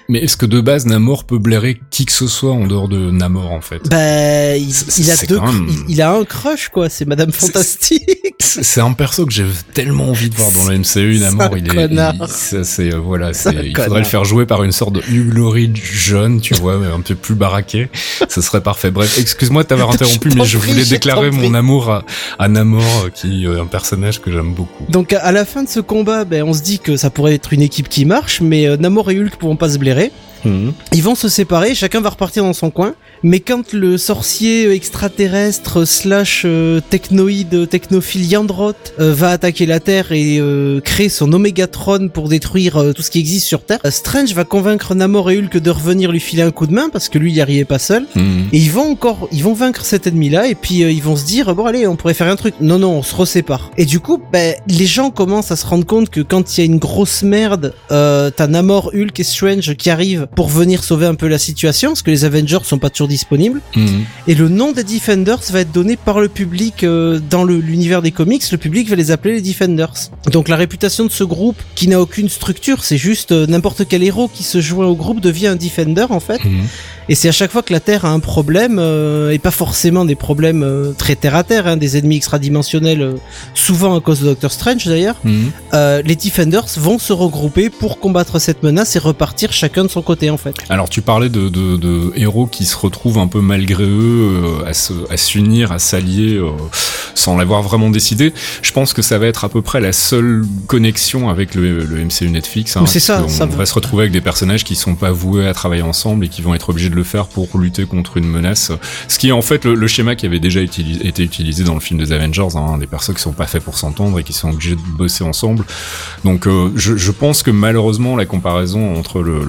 Mais est-ce que de base Namor peut blairer qui que ce soit en dehors de Namor en fait? Bah, il, il a deux, même- il, il a un crush quoi, c'est Madame Fantastique. C'est un perso que j'ai tellement envie de voir dans le MCU. Namor, il est, il- ça, c'est euh, voilà, C'est il faudrait le faire jouer par une sorte de Hugh Laurie jeune, tu vois, mais un peu plus baraqué. Ce serait parfait. Bref, excuse-moi de t'avoir interrompu, Je mais je voulais déclarer mon amour à, à Namor, qui est un personnage que j'aime beaucoup. Donc à la fin de ce combat, ben, on se dit que ça pourrait être une équipe qui marche, mais euh, Namor et Hulk pourront pas se blairer. Mhm. Ils vont se séparer, chacun va repartir dans son coin. Mais quand le sorcier extraterrestre slash euh, technoïde technophile Yandroth euh, va attaquer la Terre et euh, créer son Omegatron pour détruire tout ce qui existe sur Terre, Strange va convaincre Namor et Hulk de revenir lui filer un coup de main parce que lui il y arrivait pas seul. Mhm. Et ils vont encore, ils vont vaincre cet ennemi-là, et puis ils vont se dire bon allez, on pourrait faire un truc. Non non, on se resépare. Et du coup, ben les gens commencent à se rendre compte que quand il y a une grosse merde, euh, t'as Namor, Hulk et Strange qui arrivent pour venir sauver un peu la situation, parce que les Avengers sont pas toujours disponibles. Mhm. Et le nom des Defenders va être donné par le public euh, dans l'univers des comics. Le public va les appeler les Defenders. Donc la réputation de ce groupe, qui n'a aucune structure, c'est juste euh, n'importe quel héros qui se joint au groupe devient un Defender en fait. Mhm. Et c'est à chaque fois que la Terre a un problème, euh, et pas forcément des problèmes euh, très terre à terre, hein, des ennemis extradimensionnels, euh, souvent à cause de Doctor Strange d'ailleurs, euh, les Defenders vont se regrouper pour combattre cette menace et repartir chacun de son côté en fait. Alors tu parlais de, de, de héros qui se retrouvent un peu malgré eux euh, à s'unir, à s'allier euh, sans l'avoir vraiment décidé. Je pense que ça va être à peu près la seule connexion avec le, le MCU Netflix. Hein, c'est ça, va va. se retrouver avec des personnages qui sont pas voués à travailler ensemble et qui vont être obligés de le faire pour lutter contre une menace. Ce qui est en fait le, schéma qui avait déjà été utilisé dans le film des Avengers, hein, des persos qui sont pas faits pour s'entendre et qui sont obligés de bosser ensemble. Donc euh, je, pense que malheureusement la comparaison entre le,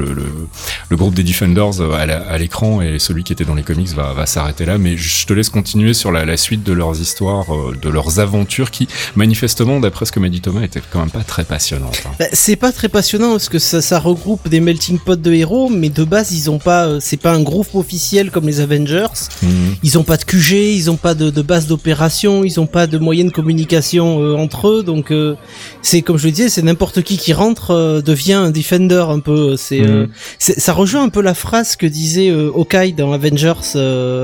groupe des Defenders euh, à l'écran et celui qui était dans les comics va, s'arrêter là, mais je te laisse continuer sur la, suite de leurs histoires, euh, de leurs aventures qui, manifestement, d'après ce que m'a dit Thomas, étaient quand même pas très passionnantes. hein. Bah, c'est pas très passionnant parce que ça, ça regroupe des melting pots de héros, mais de base ils ont pas, c'est pas un groupe officiel comme les Avengers. Mhm. Ils ont pas de QG, ils ont pas de, de base d'opération, ils ont pas de moyens de communication euh, entre eux, donc euh, c'est comme je le disais, c'est n'importe qui qui rentre euh, devient un defender un peu. C'est, Mhm. c'est- ça rejoint un peu la phrase que disait Hawkeye dans Avengers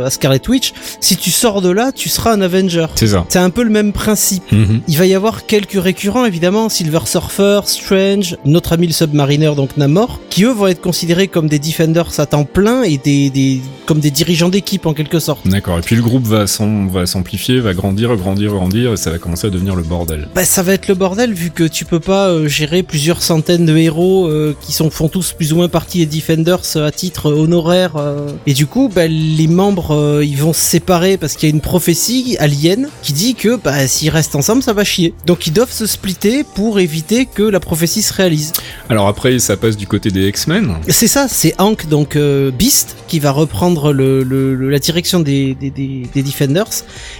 à Scarlet Witch. Si tu sors de là, tu seras un Avenger. C'est ça. C'est un peu le même principe. Mhm. Il va y avoir quelques récurrents évidemment, Silver Surfer, Strange, notre ami le Submariner donc Namor, qui eux vont être considérés comme des defenders à temps plein et des, des comme des dirigeants d'équipe en quelque sorte. D'accord. Et puis le groupe va s'am- va s'amplifier, va grandir, grandir, grandir, et ça va commencer à devenir le bordel. Bah ça va être le bordel vu que tu peux pas euh, gérer plusieurs centaines de héros euh, qui sont font tous plus ou moins partie des Defenders euh, à titre honoraire et du coup bah, les membres ils vont se séparer parce qu'il y a une prophétie alien qui dit que bah s'ils restent ensemble ça va chier. Donc ils doivent se splitter pour éviter que la prophétie se réalise. Alors après, ça passe du côté des X-Men. C'est ça, c'est Hank, donc euh, Qui va reprendre le, le- le- la direction des, des, des, des Defenders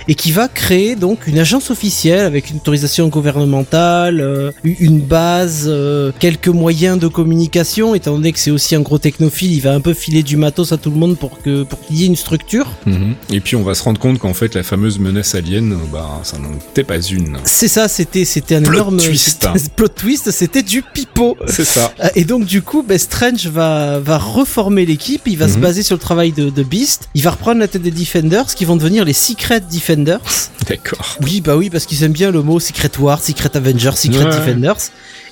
et qui va créer donc une agence officielle avec une autorisation gouvernementale, euh, une base, euh, quelques moyens de communication. Étant donné que c'est aussi un gros technophile, il va un peu filer du matos à tout le monde pour que pour qu'il y ait une structure. Mhm. Et puis on va se rendre compte qu'en fait la fameuse menace alien, bah ça n'en était pas une. C'est ça, c'était c'était un Plot énorme twist. plot twist, c'était du pipeau. C'est ça. Euh, Et donc du coup, ben, Strange va va reformer l'équipe, il va se se baser sur le travail de, de Beast. Il va reprendre la tête des Defenders, qui vont devenir les Secret Defenders. D'accord. Oui, bah oui, parce qu'ils aiment bien le mot Secret War, Secret Avengers, Secret Ouais. Defenders.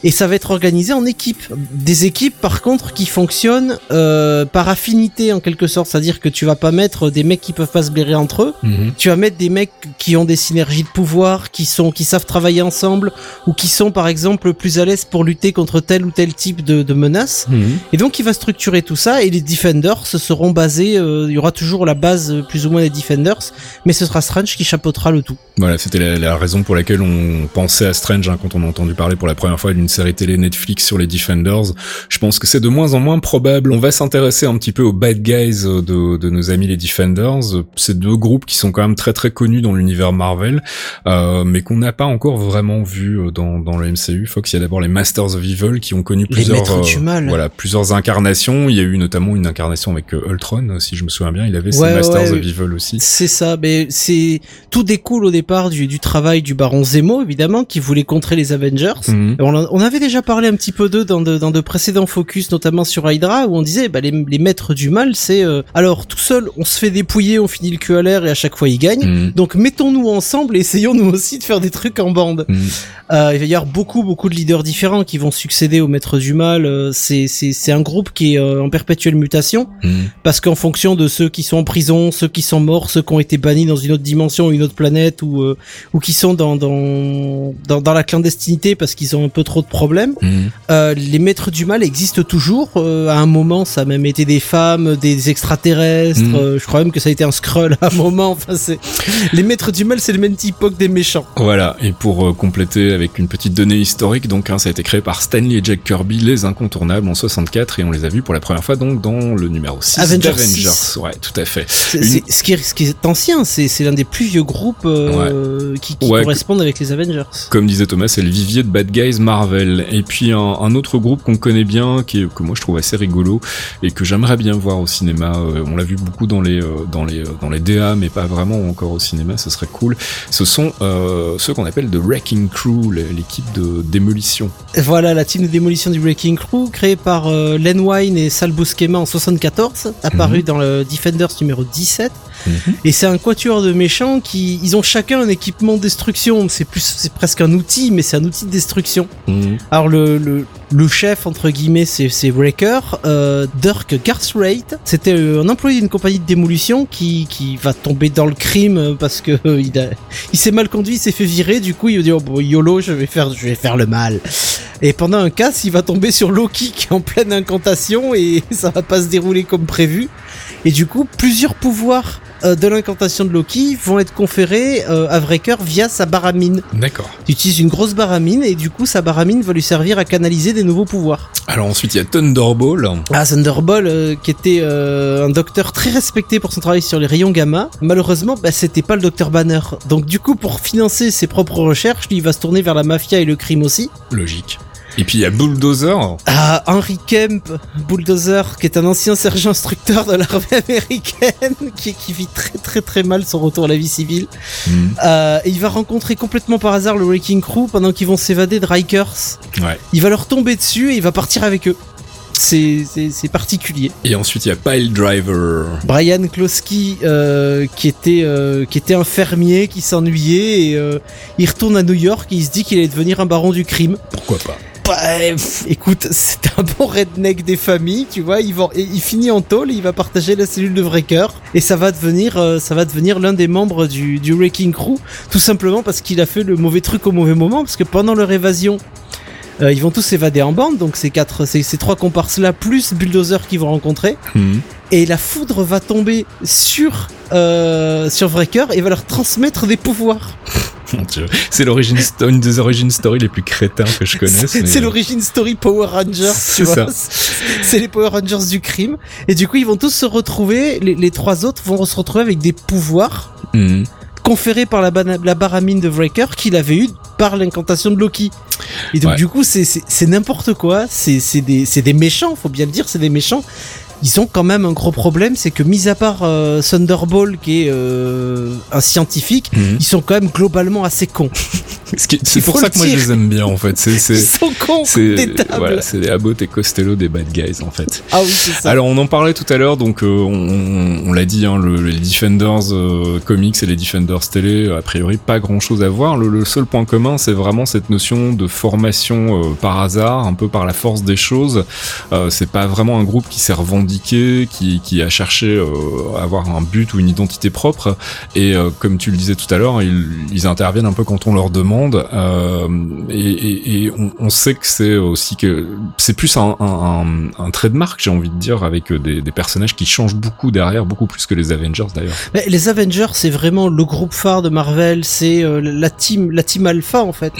Et ça va être organisé en équipes. Des équipes, par contre, qui fonctionnent euh, par affinité en quelque sorte. C'est-à-dire que tu vas pas mettre des mecs qui peuvent pas se blairer entre eux. Mhm. Tu vas mettre des mecs qui ont des synergies de pouvoir, qui sont, qui savent travailler ensemble, ou qui sont, par exemple, plus à l'aise pour lutter contre tel ou tel type de, de menace. Mhm. Et donc il va structurer tout ça et les Defenders se seront basés, euh, il y aura toujours la base euh, plus ou moins des Defenders, mais ce sera Strange qui chapeautera le tout. Voilà, c'était la, la raison pour laquelle on pensait à Strange hein, quand on a entendu parler pour la première fois d'une série télé Netflix sur les Defenders. Je pense que c'est de moins en moins probable. On va s'intéresser un petit peu aux bad guys euh, de, de nos amis les Defenders. C'est deux groupes qui sont quand même très très connus dans l'univers Marvel, euh, mais qu'on n'a pas encore vraiment vu euh, dans, dans le MCU. Fox, il y a d'abord les Masters of Evil qui ont connu Les plusieurs, Maîtres du euh, Mal. voilà, plusieurs incarnations. Il y a eu notamment une incarnation avec euh, Ultron, si je me souviens bien. Il avait Ouais, ses Masters ouais, of. Evil aussi. C'est ça, mais c'est tout découle au départ du, du travail du Baron Zemo évidemment qui voulait contrer les Avengers. On, en- on avait déjà parlé un petit peu d'eux dans de, dans de précédents focus, notamment sur Hydra, où on disait bah, les, les maîtres du mal, c'est euh, alors tout seul, on se fait dépouiller, on finit le cul à l'air et à chaque fois ils gagnent. Mhm. Donc mettons-nous ensemble et essayons nous aussi de faire des trucs en bande. Mhm. Euh, il va y avoir beaucoup beaucoup de leaders différents qui vont succéder aux maîtres du mal. Euh, c'est c'est c'est un groupe qui est euh, en perpétuelle mutation Mhm. parce qu'en fonction de ceux qui sont en prison, ceux qui sont morts, ceux qui ont été bannis dans une autre dimension, une autre planète ou euh, ou qui sont dans dans dans, dans la clandestinité parce qu'ils ont un peu trop de problèmes. Mhm. Euh, les maîtres du mal existent toujours. Euh, à un moment, ça a même été des femmes, des extraterrestres. Mhm. Euh, je crois même que ça a été un scroll à un moment. Enfin, c'est les maîtres du mal, c'est le même type des méchants. Voilà, et pour compléter avec une petite donnée historique, donc hein, ça a été créé par Stanley et Jack Kirby, les incontournables en 64, et on les a vus pour la première fois donc dans le numéro 6 Avengers d'Avengers. 6. Ouais, tout à fait. Une- ce, qui est, ce qui est ancien, c'est l'un des plus vieux groupes euh, qui, qui Ouais, correspondent avec les Avengers. Comme disait Thomas, c'est le vivier de Bad Guys Marvel. Et puis un, un autre groupe qu'on connaît bien, qui est, que moi je trouve assez rigolo et que j'aimerais bien voir au cinéma. Euh, on l'a vu beaucoup dans les euh, dans les euh, dans les DA, mais pas vraiment encore au cinéma. Ce serait cool. Ce sont ceux qu'on appelle The Wrecking Crew, l'équipe de démolition. Voilà, la team de démolition du Breaking Crew, créée par Len Wein et Sal Buscema en 74, apparu Mhm. dans le Defenders numéro 17. Mhm. Et c'est un quatuor de méchants qui, ils ont chacun un équipement de destruction. C'est plus, c'est presque un outil, mais c'est un outil de destruction. Mhm. Alors le, le, le chef entre guillemets c'est c'est Breaker, euh, Dirk Garthwaite. C'était euh, un employé d'une compagnie de démolition qui qui va tomber dans le crime parce que euh, il a il s'est mal conduit, il s'est fait virer. Du coup il dit oh, bon, yolo je vais faire je vais faire le mal. Et pendant un casse il va tomber sur Loki qui est en pleine incantation et ça va pas se dérouler comme prévu. Et du coup plusieurs pouvoirs de l'incantation de Loki vont être conférés euh, à Breaker via sa baramine. D'accord. Il utilise une grosse baramine et du coup sa baramine va lui servir à canaliser des nouveaux pouvoirs. Alors ensuite il y a Thunderball. Ah, Thunderball, euh, qui était euh, un docteur très respecté pour son travail sur les rayons gamma, malheureusement, bah, c'était pas le docteur Banner. Donc du coup, pour financer ses propres recherches, lui, il va se tourner vers la mafia et le crime aussi. Logique. Et puis il y a Bulldozer. Ah, Henry Kemp, Bulldozer, qui est un ancien sergent instructeur de l'armée américaine, qui, qui vit très très très mal son retour à la vie civile. Mhm. Euh, et il va rencontrer complètement par hasard le Wrecking Crew pendant qu'ils vont s'évader de Rikers. Ouais. Il va leur tomber dessus et il va partir avec eux. C'est particulier. Et ensuite il y a Pile Driver. Brian Klosky, euh, qui était euh, qui était un fermier qui s'ennuyait et euh, il retourne à New York et il se dit qu'il allait devenir un baron du crime. Pourquoi pas Bah, pff, écoute, c'est un bon redneck des familles, tu vois. Il, va, et il finit en tôle et il va partager la cellule de Breaker et ça va devenir euh, ça va devenir l'un des membres du du Wrecking Crew, tout simplement parce qu'il a fait le mauvais truc au mauvais moment, parce que pendant leur évasion. euh, ils vont tous s'évader en bande, donc ces quatre, ces, ces trois comparses là plus Bulldozer qu'ils vont rencontrer Mhm. et la foudre va tomber sur euh, sur Breaker et va leur transmettre des pouvoirs. Mon Dieu. C'est l'origine une des origines story les plus crétins que je connaisse. C'est mais- l'origine story Power Rangers, C'est tu vois. ça. C'est les Power Rangers du crime. Et du coup, ils vont tous se retrouver. Les, les trois autres vont se retrouver avec des pouvoirs Mhm. conférés par la, baramine de Breaker qu'il avait eu par l'incantation de Loki. Et donc Ouais. du coup, c'est n'importe quoi. C'est c'est des c'est des méchants, faut bien le dire, c'est des méchants. Ils ont quand même un gros problème, c'est que mis à part euh, Thunderball qui est euh, un scientifique, Mhm. ils sont quand même globalement assez cons. C'est pour ça que moi je les aime bien en fait. Ils sont cons, c'est voilà, c'est les Abbott et Costello des bad guys en fait. Ah oui, c'est ça. Alors on en parlait tout à l'heure, donc euh, on, on l'a dit, hein, le, les Defenders euh, comics et les Defenders télé, a priori pas grand chose à voir. Le, le seul point commun, c'est vraiment cette notion de formation par hasard, un peu par la force des choses. C'est pas vraiment un groupe qui s'est revendiqué, qui, qui a cherché euh, à avoir un but ou une identité propre. Et euh, comme tu le disais tout à l'heure, ils, ils interviennent un peu quand on leur demande. euh, et et, et on, on sait que c'est aussi que c'est plus un, un, un, un trait de marque, j'ai envie de dire, avec des, des personnages qui changent beaucoup derrière, beaucoup plus que les Avengers d'ailleurs. Mais les Avengers, c'est vraiment le groupe phare de Marvel, c'est la team, la team alpha en fait.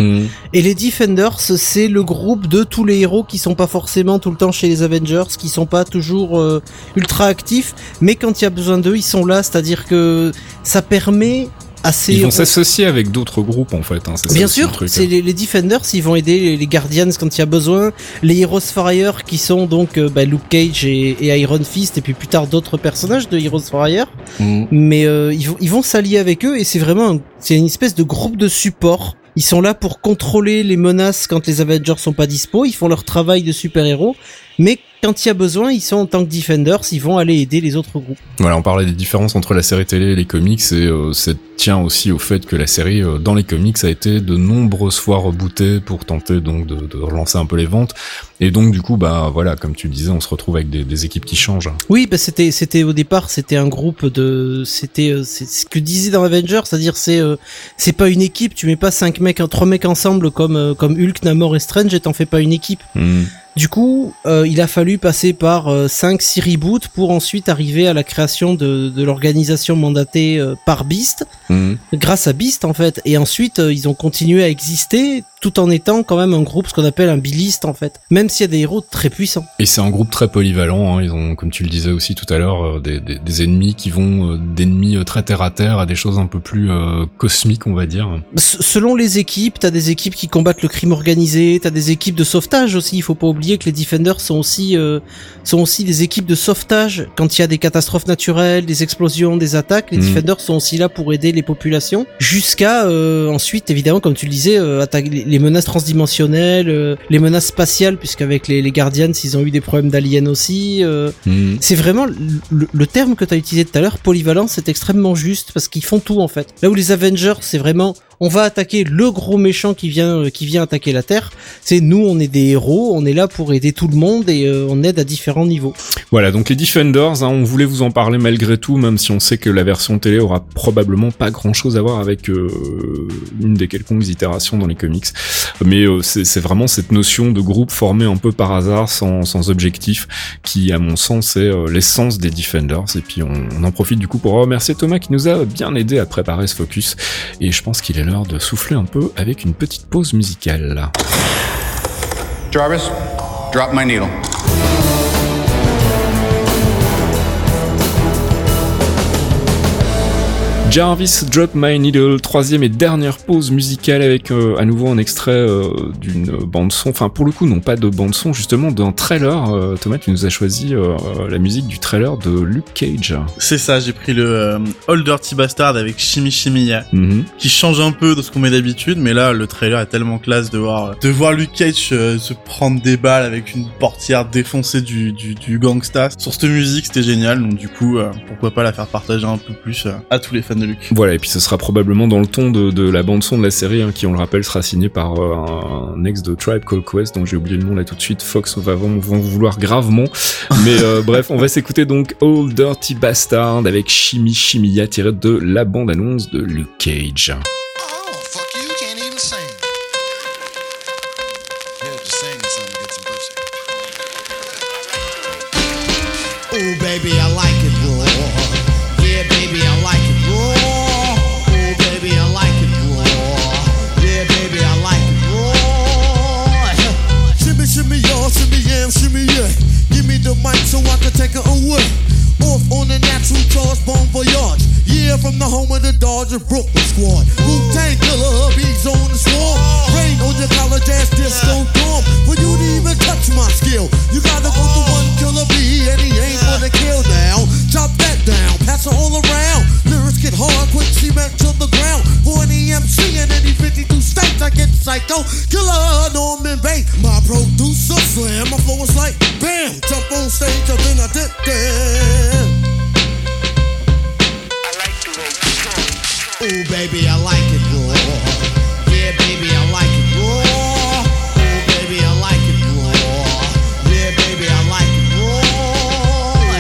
Et les Defenders, c'est le groupe de tous les héros qui sont pas forcément tout le temps chez les Avengers, qui sont pas toujours euh, ultra actifs, mais quand il y a besoin d'eux, ils sont là. C'est-à-dire que ça permet à ces Ils vont s'associer avec d'autres groupes en fait. Hein, ça Bien sûr, c'est les, les Defenders, ils vont aider les, les Guardians quand il y a besoin, les Heroes for Hire qui sont donc euh, bah, Luke Cage et, et Iron Fist, et puis plus tard d'autres personnages de Heroes for Hire. Mm. Mais euh, ils vont, ils vont s'allier avec eux et c'est vraiment, un- c'est une espèce de groupe de support. Ils sont là pour contrôler les menaces quand les Avengers sont pas dispo. Ils font leur travail de super-héros, mais quand il y a besoin, ils sont en tant que Defenders, ils vont aller aider les autres groupes. Voilà, on parlait des différences entre la série télé et les comics, et euh, ça tient aussi au fait que la série, euh, dans les comics, a été de nombreuses fois rebootée pour tenter donc de, de relancer un peu les ventes. Et donc du coup, bah voilà, comme tu le disais, on se retrouve avec des, des équipes qui changent. Oui, bah c'était c'était au départ c'était un groupe de c'était euh, c'est ce que disait dans Avengers, c'est-à-dire c'est euh, c'est pas une équipe, tu mets pas cinq mecs trois mecs ensemble comme euh, comme Hulk, Namor et Strange et t'en fais pas une équipe. Mm. Du coup, euh, il a fallu passer par 5 6 reboots pour ensuite arriver à la création de de l'organisation mandatée euh, par Beast Mm. grâce à Beast en fait et ensuite euh, ils ont continué à exister tout en étant quand même un groupe ce qu'on appelle un biliste en fait, même s'il y a des héros très puissants. Et c'est un groupe très polyvalent. Hein. Ils ont, comme tu le disais aussi tout à l'heure, euh, des, des, des ennemis qui vont euh, d'ennemis euh, très terre à terre à des choses un peu plus euh, cosmiques, on va dire. S- selon les équipes, t'as des équipes qui combattent le crime organisé, t'as des équipes de sauvetage aussi. Il faut pas oublier que les Defenders sont aussi euh, sont aussi des équipes de sauvetage quand il y a des catastrophes naturelles, des explosions, des attaques. Les Mhm. Defenders sont aussi là pour aider les populations. Jusqu'à euh, ensuite, évidemment, comme tu le disais, euh, attaquer les- menaces transdimensionnelles, euh, les menaces spatiales, puisqu'avec les, les Guardians, ils ont eu des problèmes d'aliens aussi. euh, Mm. c'est vraiment le, le- le terme que tu as utilisé tout à l'heure, polyvalent, c'est extrêmement juste parce qu'ils font tout en fait. Là où les Avengers, c'est vraiment on va attaquer le gros méchant qui vient euh, qui vient attaquer la Terre. C'est nous, on est des héros, on est là pour aider tout le monde et euh, on aide à différents niveaux. Voilà, donc les Defenders, hein, on voulait vous en parler malgré tout, même si on sait que la version télé aura probablement pas grand-chose à voir avec euh, une des quelconques itérations dans les comics. Mais euh, c'est vraiment cette notion de groupe formé un peu par hasard, sans, sans objectif, qui, à mon sens, est euh, l'essence des Defenders. Et puis on, on en profite du coup pour remercier Thomas qui nous a bien aidé à préparer ce focus. Et je pense qu'il est de souffler un peu avec une petite pause musicale. Jarvis, drop my needle. Jarvis Drop My Needle, troisième et dernière pause musicale avec euh, à nouveau un extrait euh, d'une bande son, enfin pour le coup non pas de bande son, justement d'un trailer. Euh, Thomas, tu nous as choisi la musique du trailer de Luke Cage. C'est ça, j'ai pris le All Dirty Bastard avec Shimi Shimiya, Mhm. qui change un peu de ce qu'on met d'habitude, mais là, le trailer est tellement classe de voir, de voir Luke Cage se prendre des balles avec une portière défoncée du, du, du gangsta. Sur cette musique, c'était génial, donc du coup, pourquoi pas la faire partager un peu plus à tous les fans Luke. Voilà, et puis ce sera probablement dans le ton de, de la bande son de la série, hein, qui on le rappelle sera signé par euh, un, ex de Tribe Called Quest, dont j'ai oublié le nom là tout de suite. Fox va vont, vont vouloir gravement, mais euh, bref, on va s'écouter donc Old Dirty Bastard avec Shimi Shimiya tiré de la bande annonce de Luke Cage. Oh, fuck nigga away. Natural bon voyage. Yeah, from the home of the Dodger Brooklyn squad. Wu Tang killer, hubby's on the swarm. Rain on your college ass disco dorm. For you to even touch my skill, you gotta go to one killer B, and he ain't for all around. Lyrics get hard, quick cement to the ground. For an EMC in any 52 states, I get psycho. Killer Norman Bates, my producer slam. My flow is like bam, jump on stage, and then I did that. Ooh, baby, I like it raw. Yeah, baby, I like it raw. Ooh, baby, I like it raw. Yeah, baby, I like it raw.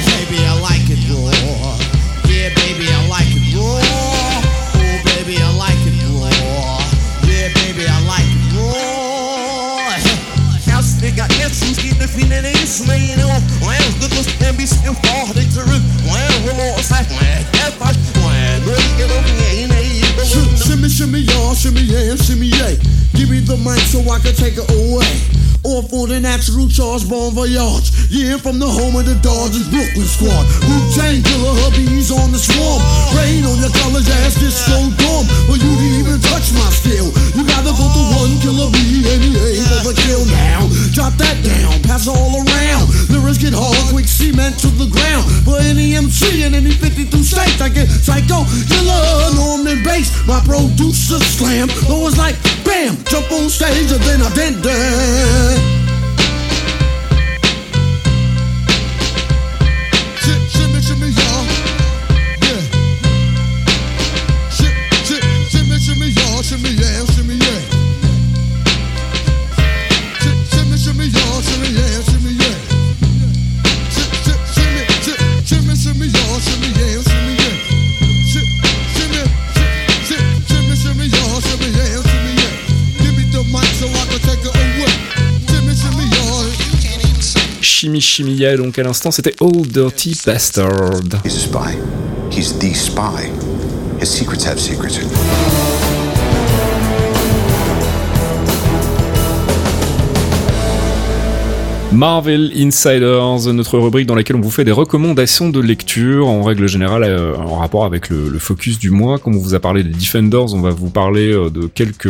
Baby, I like it raw. Yeah, baby, I like it raw. Ooh, baby, I like it raw. Yeah, baby, I like it raw. House nigga, essence, get the feeling they slaying it off. Wow, good looks and be sitting far, they terrific. Wow, remorse, like, wow, that's fine. Shimmy, shimmy, y'all, shimmy, yeah, shimmy, yeah. Give me the mic so I can take it away. Off on the natural charge, bon voyage. Yeah, from the home of the Dodgers, Brooklyn squad. Wu-Tang killer hubbies on the swarm. Rain on your college ass, this so dumb. But you didn't even touch my skill. You gotta go to one killer B, and he ain't overkill now. Drop that down, pass all around. Lyrics get hard, quick cement to the ground. For any MC in any 52 states, I get psycho, killer, Norman bass. My producer slam, though it's like bam, jump on stage and then I did that. Chimie Chimia, donc à l'instant, c'était Old Dirty Bastard. He's a spy. He's the spy. His secrets have secrets. Marvel Insiders, notre rubrique dans laquelle on vous fait des recommandations de lecture, en règle générale euh, en rapport avec le, le focus du mois. Comme on vous a parlé des Defenders, on va vous parler euh, de quelques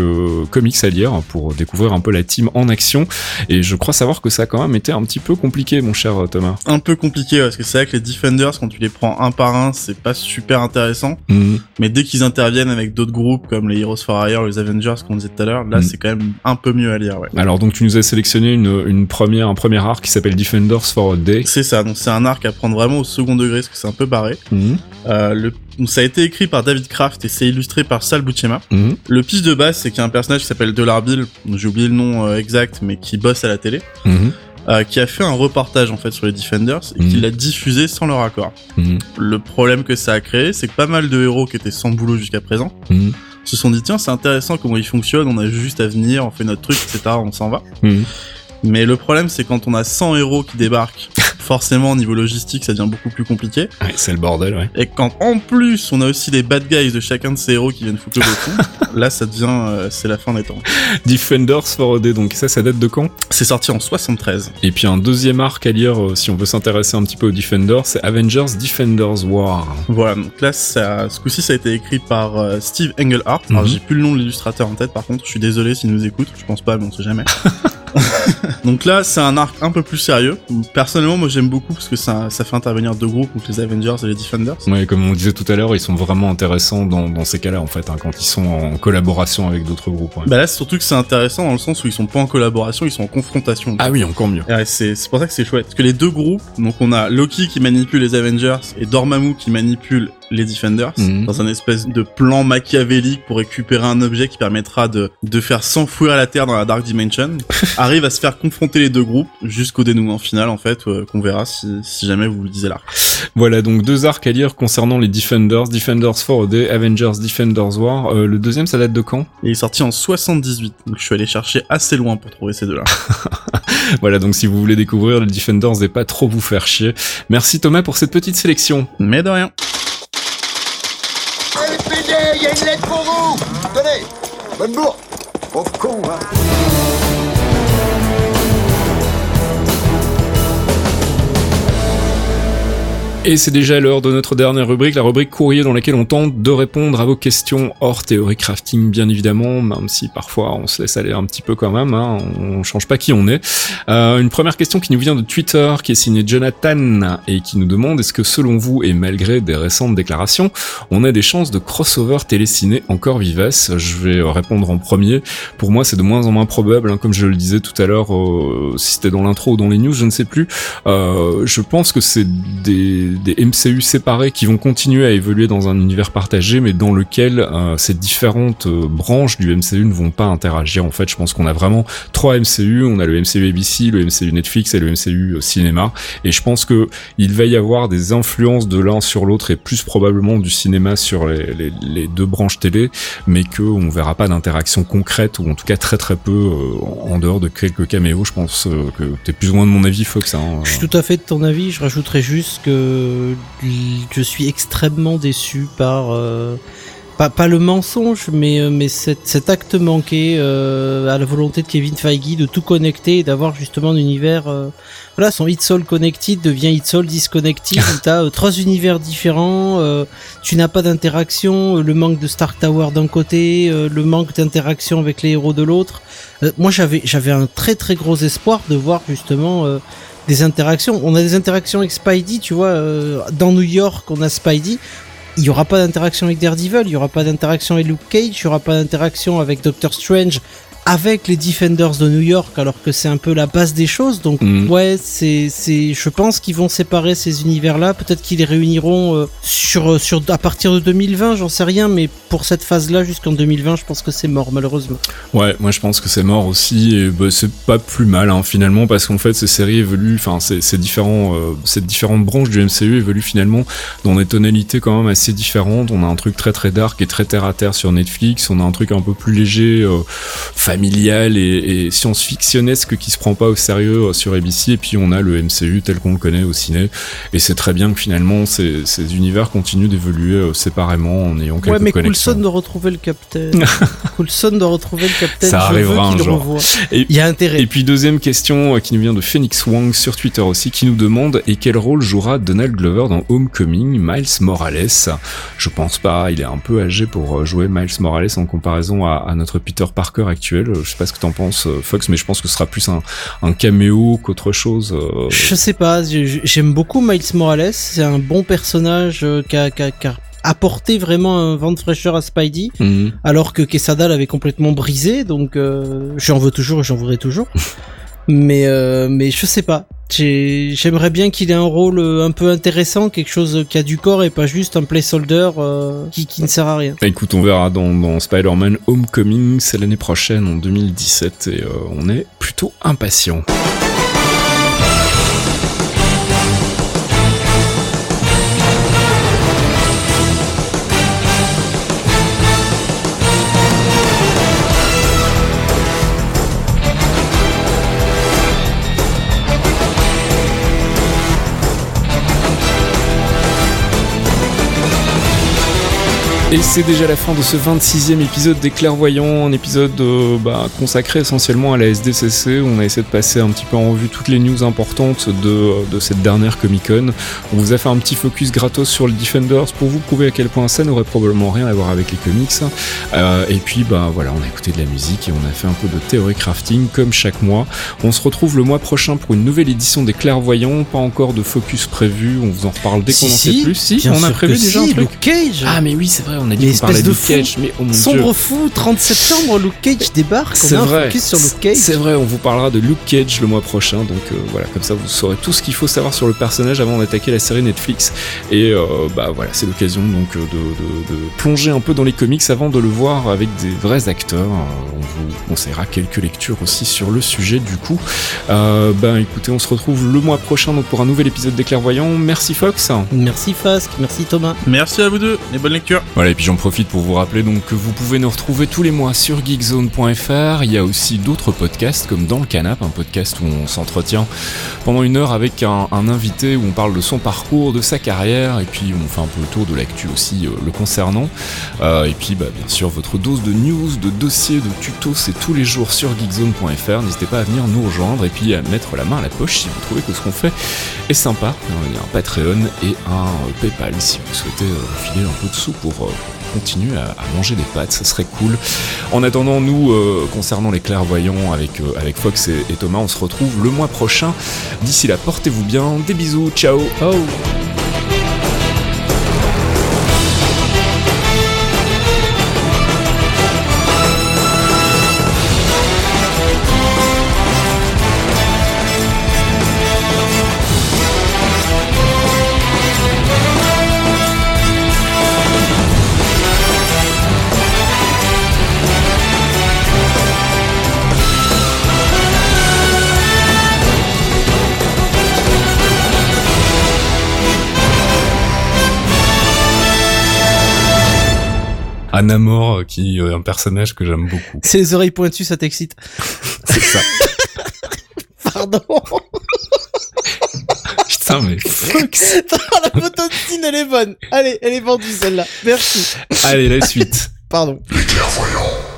comics à lire pour découvrir un peu la team en action. Et je crois savoir que ça a quand même été un petit peu compliqué, mon cher Thomas. Un peu compliqué, parce que c'est vrai que les Defenders, quand tu les prends un par un, c'est pas super intéressant. Mhm. Mais dès qu'ils interviennent avec d'autres groupes, comme les Heroes for Hire, les Avengers, qu'on disait tout à l'heure, là, Mm. c'est quand même un peu mieux à lire, ouais. Alors donc tu nous as sélectionné une, une première, un premier arc qui s'appelle Defenders for a Day. C'est ça, donc c'est un arc à prendre vraiment au second degré, parce que c'est un peu barré. Mhm. Euh, le... donc ça a été écrit par David Kraft et c'est illustré par Sal Buscema. Mhm. Le pitch de base, c'est qu'il y a un personnage qui s'appelle Dollar Bill, j'ai oublié le nom euh, exact, mais qui bosse à la télé, Mhm. euh, qui a fait un reportage en fait sur les Defenders et qui Mhm. l'a diffusé sans leur accord. Mhm. Le problème que ça a créé, c'est que pas mal de héros qui étaient sans boulot jusqu'à présent Mhm. se sont dit tiens c'est intéressant comment il fonctionne, on a juste à venir, on fait notre truc, etc. On s'en va. Mais le problème c'est quand on a 100 héros qui débarquent, forcément au niveau logistique ça devient beaucoup plus compliqué. Ouais, c'est le bordel, ouais. Et quand en plus on a aussi les bad guys de chacun de ces héros qui viennent foutre le bouton, là ça devient euh, c'est la fin des temps. Defenders for Day, donc ça, ça date de quand? C'est sorti en 73. Et puis un deuxième arc à lire euh, si on veut s'intéresser un petit peu aux Defenders, c'est Avengers Defenders War. Voilà, donc là ça, ce coup-ci ça a été écrit par euh, Steve Englehart. Alors Mhm. j'ai plus le nom de l'illustrateur en tête par contre, je suis désolé s'il nous écoute, je pense pas mais on sait jamais. donc là c'est un arc un peu plus sérieux. Personnellement moi j'aime beaucoup parce que ça, ça fait intervenir deux groupes, donc les Avengers et les Defenders. Ouais, comme on disait tout à l'heure, ils sont vraiment intéressants dans, dans ces cas-là en fait, hein, quand ils sont en collaboration avec d'autres groupes. ouais. Bah là c'est surtout que c'est intéressant dans le sens où ils sont pas en collaboration, ils sont en confrontation. Ah oui, encore mieux. Ouais, c'est c'est pour ça que c'est chouette. Parce que les deux groupes, donc on a Loki qui manipule les Avengers et Dormammu qui manipule les Defenders Mhm. dans un espèce de plan machiavélique pour récupérer un objet qui permettra de, de faire s'enfouir la Terre dans la Dark Dimension, arrive à se faire confronter les deux groupes jusqu'au dénouement final en fait, euh, qu'on verra si, si jamais vous le lisez là. Voilà, donc deux arcs à lire concernant les Defenders, Defenders for a Day, Avengers Defenders War. Euh, le deuxième, ça date de quand? Il est sorti en 78, donc je suis allé chercher assez loin pour trouver ces deux-là. Voilà, donc si vous voulez découvrir les Defenders et pas trop vous faire chier. Merci Thomas pour cette petite sélection. Mais de rien. Il y a une lettre pour vous. Tenez, bonne bourre. Pauvre con, hein Et c'est déjà l'heure de notre dernière rubrique, la rubrique courrier dans laquelle on tente de répondre à vos questions hors théorie crafting, bien évidemment, même si parfois on se laisse aller un petit peu quand même, hein, on change pas qui on est. Euh, une première question qui nous vient de Twitter, qui est signée Jonathan, et qui nous demande est-ce que selon vous, et malgré des récentes déclarations, on a des chances de crossover téléciné encore vivaces Je vais répondre en premier. Pour moi, c'est de moins en moins probable, hein, comme je le disais tout à l'heure, euh, si c'était dans l'intro ou dans les news, je ne sais plus. Euh, je pense que c'est des des MCU séparés qui vont continuer à évoluer dans un univers partagé, mais dans lequel euh, ces différentes euh, branches du MCU ne vont pas interagir. En fait, je pense qu'on a vraiment trois MCU. On a le MCU ABC, le MCU Netflix et le MCU euh, cinéma. Et je pense que il va y avoir des influences de l'un sur l'autre et plus probablement du cinéma sur les, les, les deux branches télé, mais que on verra pas d'interaction concrète ou en tout cas très très peu en dehors de quelques caméos. Je pense que t'es plus ou moins de mon avis, Fox. Hein. Je suis tout à fait de ton avis. Je rajouterais juste que je suis extrêmement déçu par euh, pas, pas le mensonge, mais, euh, mais cet, cet acte manqué euh, à la volonté de Kevin Feige de tout connecter et d'avoir justement un univers. voilà, son It's All Connected devient It's All Disconnected. tu as trois univers différents, tu n'as pas d'interaction, le manque de Stark Tower d'un côté, le manque d'interaction avec les héros de l'autre. moi, j'avais j'avais un très très gros espoir de voir justement des interactions. On a des interactions avec Spidey, tu vois. Euh, dans New York, on a Spidey. Il n'y aura pas d'interaction avec Daredevil, il n'y aura pas d'interaction avec Luke Cage, il n'y aura pas d'interaction avec Doctor Strange avec les Defenders de New York, alors que c'est un peu la base des choses. Donc Mhm. ouais, c'est c'est, je pense qu'ils vont séparer ces univers-là. Peut-être qu'ils les réuniront euh, sur sur à partir de 2020, j'en sais rien, mais pour cette phase-là jusqu'en 2020, je pense que c'est mort malheureusement. Ouais, moi je pense que c'est mort aussi et bah, c'est pas plus mal hein, finalement parce qu'en fait ces séries évoluent, enfin ces, ces différents, euh, ces différentes branches du MCU évoluent finalement dans des tonalités quand même assez différentes. On a un truc très très dark et très terre à terre sur Netflix, on a un truc un peu plus léger, euh, familial et, et science-fictionnesque qui se prend pas au sérieux euh, sur ABC et puis on a le MCU tel qu'on le connaît au ciné et c'est très bien que finalement ces, ces univers continuent d'évoluer euh, séparément en ayant quelques Ouais, mais connexions. Coulson de retrouver le capitaine. Coulson de retrouver le capitaine. Ça je arrivera un jour. Il y a intérêt. Et puis deuxième question euh, qui nous vient de Phoenix Wang sur Twitter aussi, qui nous demande et quel rôle jouera Donald Glover dans Homecoming, Miles Morales? Je pense pas, il est un peu âgé pour jouer Miles Morales en comparaison à, à notre Peter Parker actuel. Je sais pas ce que t'en penses euh, Fox, mais je pense que ce sera plus un, un caméo qu'autre chose. euh. Je sais pas, j'aime beaucoup Miles Morales, c'est un bon personnage euh, qui a, apporté vraiment un vent de fraîcheur à Spidey, Mhm. alors que Quesada l'avait complètement brisé, donc euh, j'en veux toujours et j'en voudrais toujours. mais euh, mais je sais pas, J'ai- j'aimerais bien qu'il ait un rôle euh, un peu intéressant, quelque chose qui a du corps et pas juste un placeholder euh, qui, ne sert à rien. Bah, écoute, on verra dans, dans Spider-Man Homecoming, c'est l'année prochaine, en 2017, et euh, on est plutôt impatient. Et c'est déjà la fin de ce 26e épisode des Clairvoyants, un épisode euh, bah, consacré essentiellement à la SDCC. On a essayé de passer un petit peu en revue toutes les news importantes de, de cette dernière Comic Con. On vous a fait un petit focus gratos sur le Defenders pour vous prouver à quel point ça n'aurait probablement rien à voir avec les comics. Euh, et puis bah voilà, on a écouté de la musique et on a fait un peu de théorie crafting comme chaque mois. On se retrouve le mois prochain pour une nouvelle édition des Clairvoyants. Pas encore de focus prévu, on vous en reparle dès qu'on en sait plus. Si, bien on a sûr prévu que déjà si, un truc. Luke Cage. Ah mais oui, c'est vrai, on a dit qu'on parlait de Luke fou. Cage, mais oh mon Sombre dieu. fou, 30 septembre, Luke Cage débarque. C'est on a un vrai. focus sur Luke Cage. C'est vrai, on vous parlera de Luke Cage le mois prochain, donc euh, voilà, comme ça vous saurez tout ce qu'il faut savoir sur le personnage avant d'attaquer la série Netflix. Et euh, bah voilà, c'est l'occasion donc euh, de, de- de plonger un peu dans les comics avant de le voir avec des vrais acteurs. Euh, on vous conseillera quelques lectures aussi sur le sujet du coup. Euh, ben écoutez, on se retrouve le mois prochain donc pour un nouvel épisode des Clairvoyants. Merci Fox. Merci Fask, merci Thomas. Merci à vous deux et bonne lecture. Voilà, Et puis j'en profite pour vous rappeler donc que vous pouvez nous retrouver tous les mois sur geekzone.fr. Il y a aussi d'autres podcasts comme Dans le Canap, un podcast où on s'entretient pendant une heure avec un, invité où on parle de son parcours, de sa carrière, et puis on fait un peu le tour de l'actu aussi euh, le concernant. Euh, et puis bah, bien sûr votre dose de news, de dossiers, de tutos, c'est tous les jours sur geekzone.fr. N'hésitez pas à venir nous rejoindre et puis à mettre la main à la poche si vous trouvez que ce qu'on fait est sympa. Il y a un Patreon et un euh, PayPal si vous souhaitez filer un peu de sous pour continuer à, manger des pâtes, ça serait cool. En attendant, nous, euh, concernant les clairvoyants avec, euh, Fox et, et Thomas, on se retrouve le mois prochain. D'ici là, portez-vous bien, des bisous, ciao Oh Anamor, qui est un personnage que j'aime beaucoup. C'est les oreilles pointues, ça t'excite C'est ça. Pardon Putain, mais Fox La photo de Tine, elle est bonne Allez, elle est vendue celle-là. Merci. Allez, la suite. Pardon. Les clairvoyants.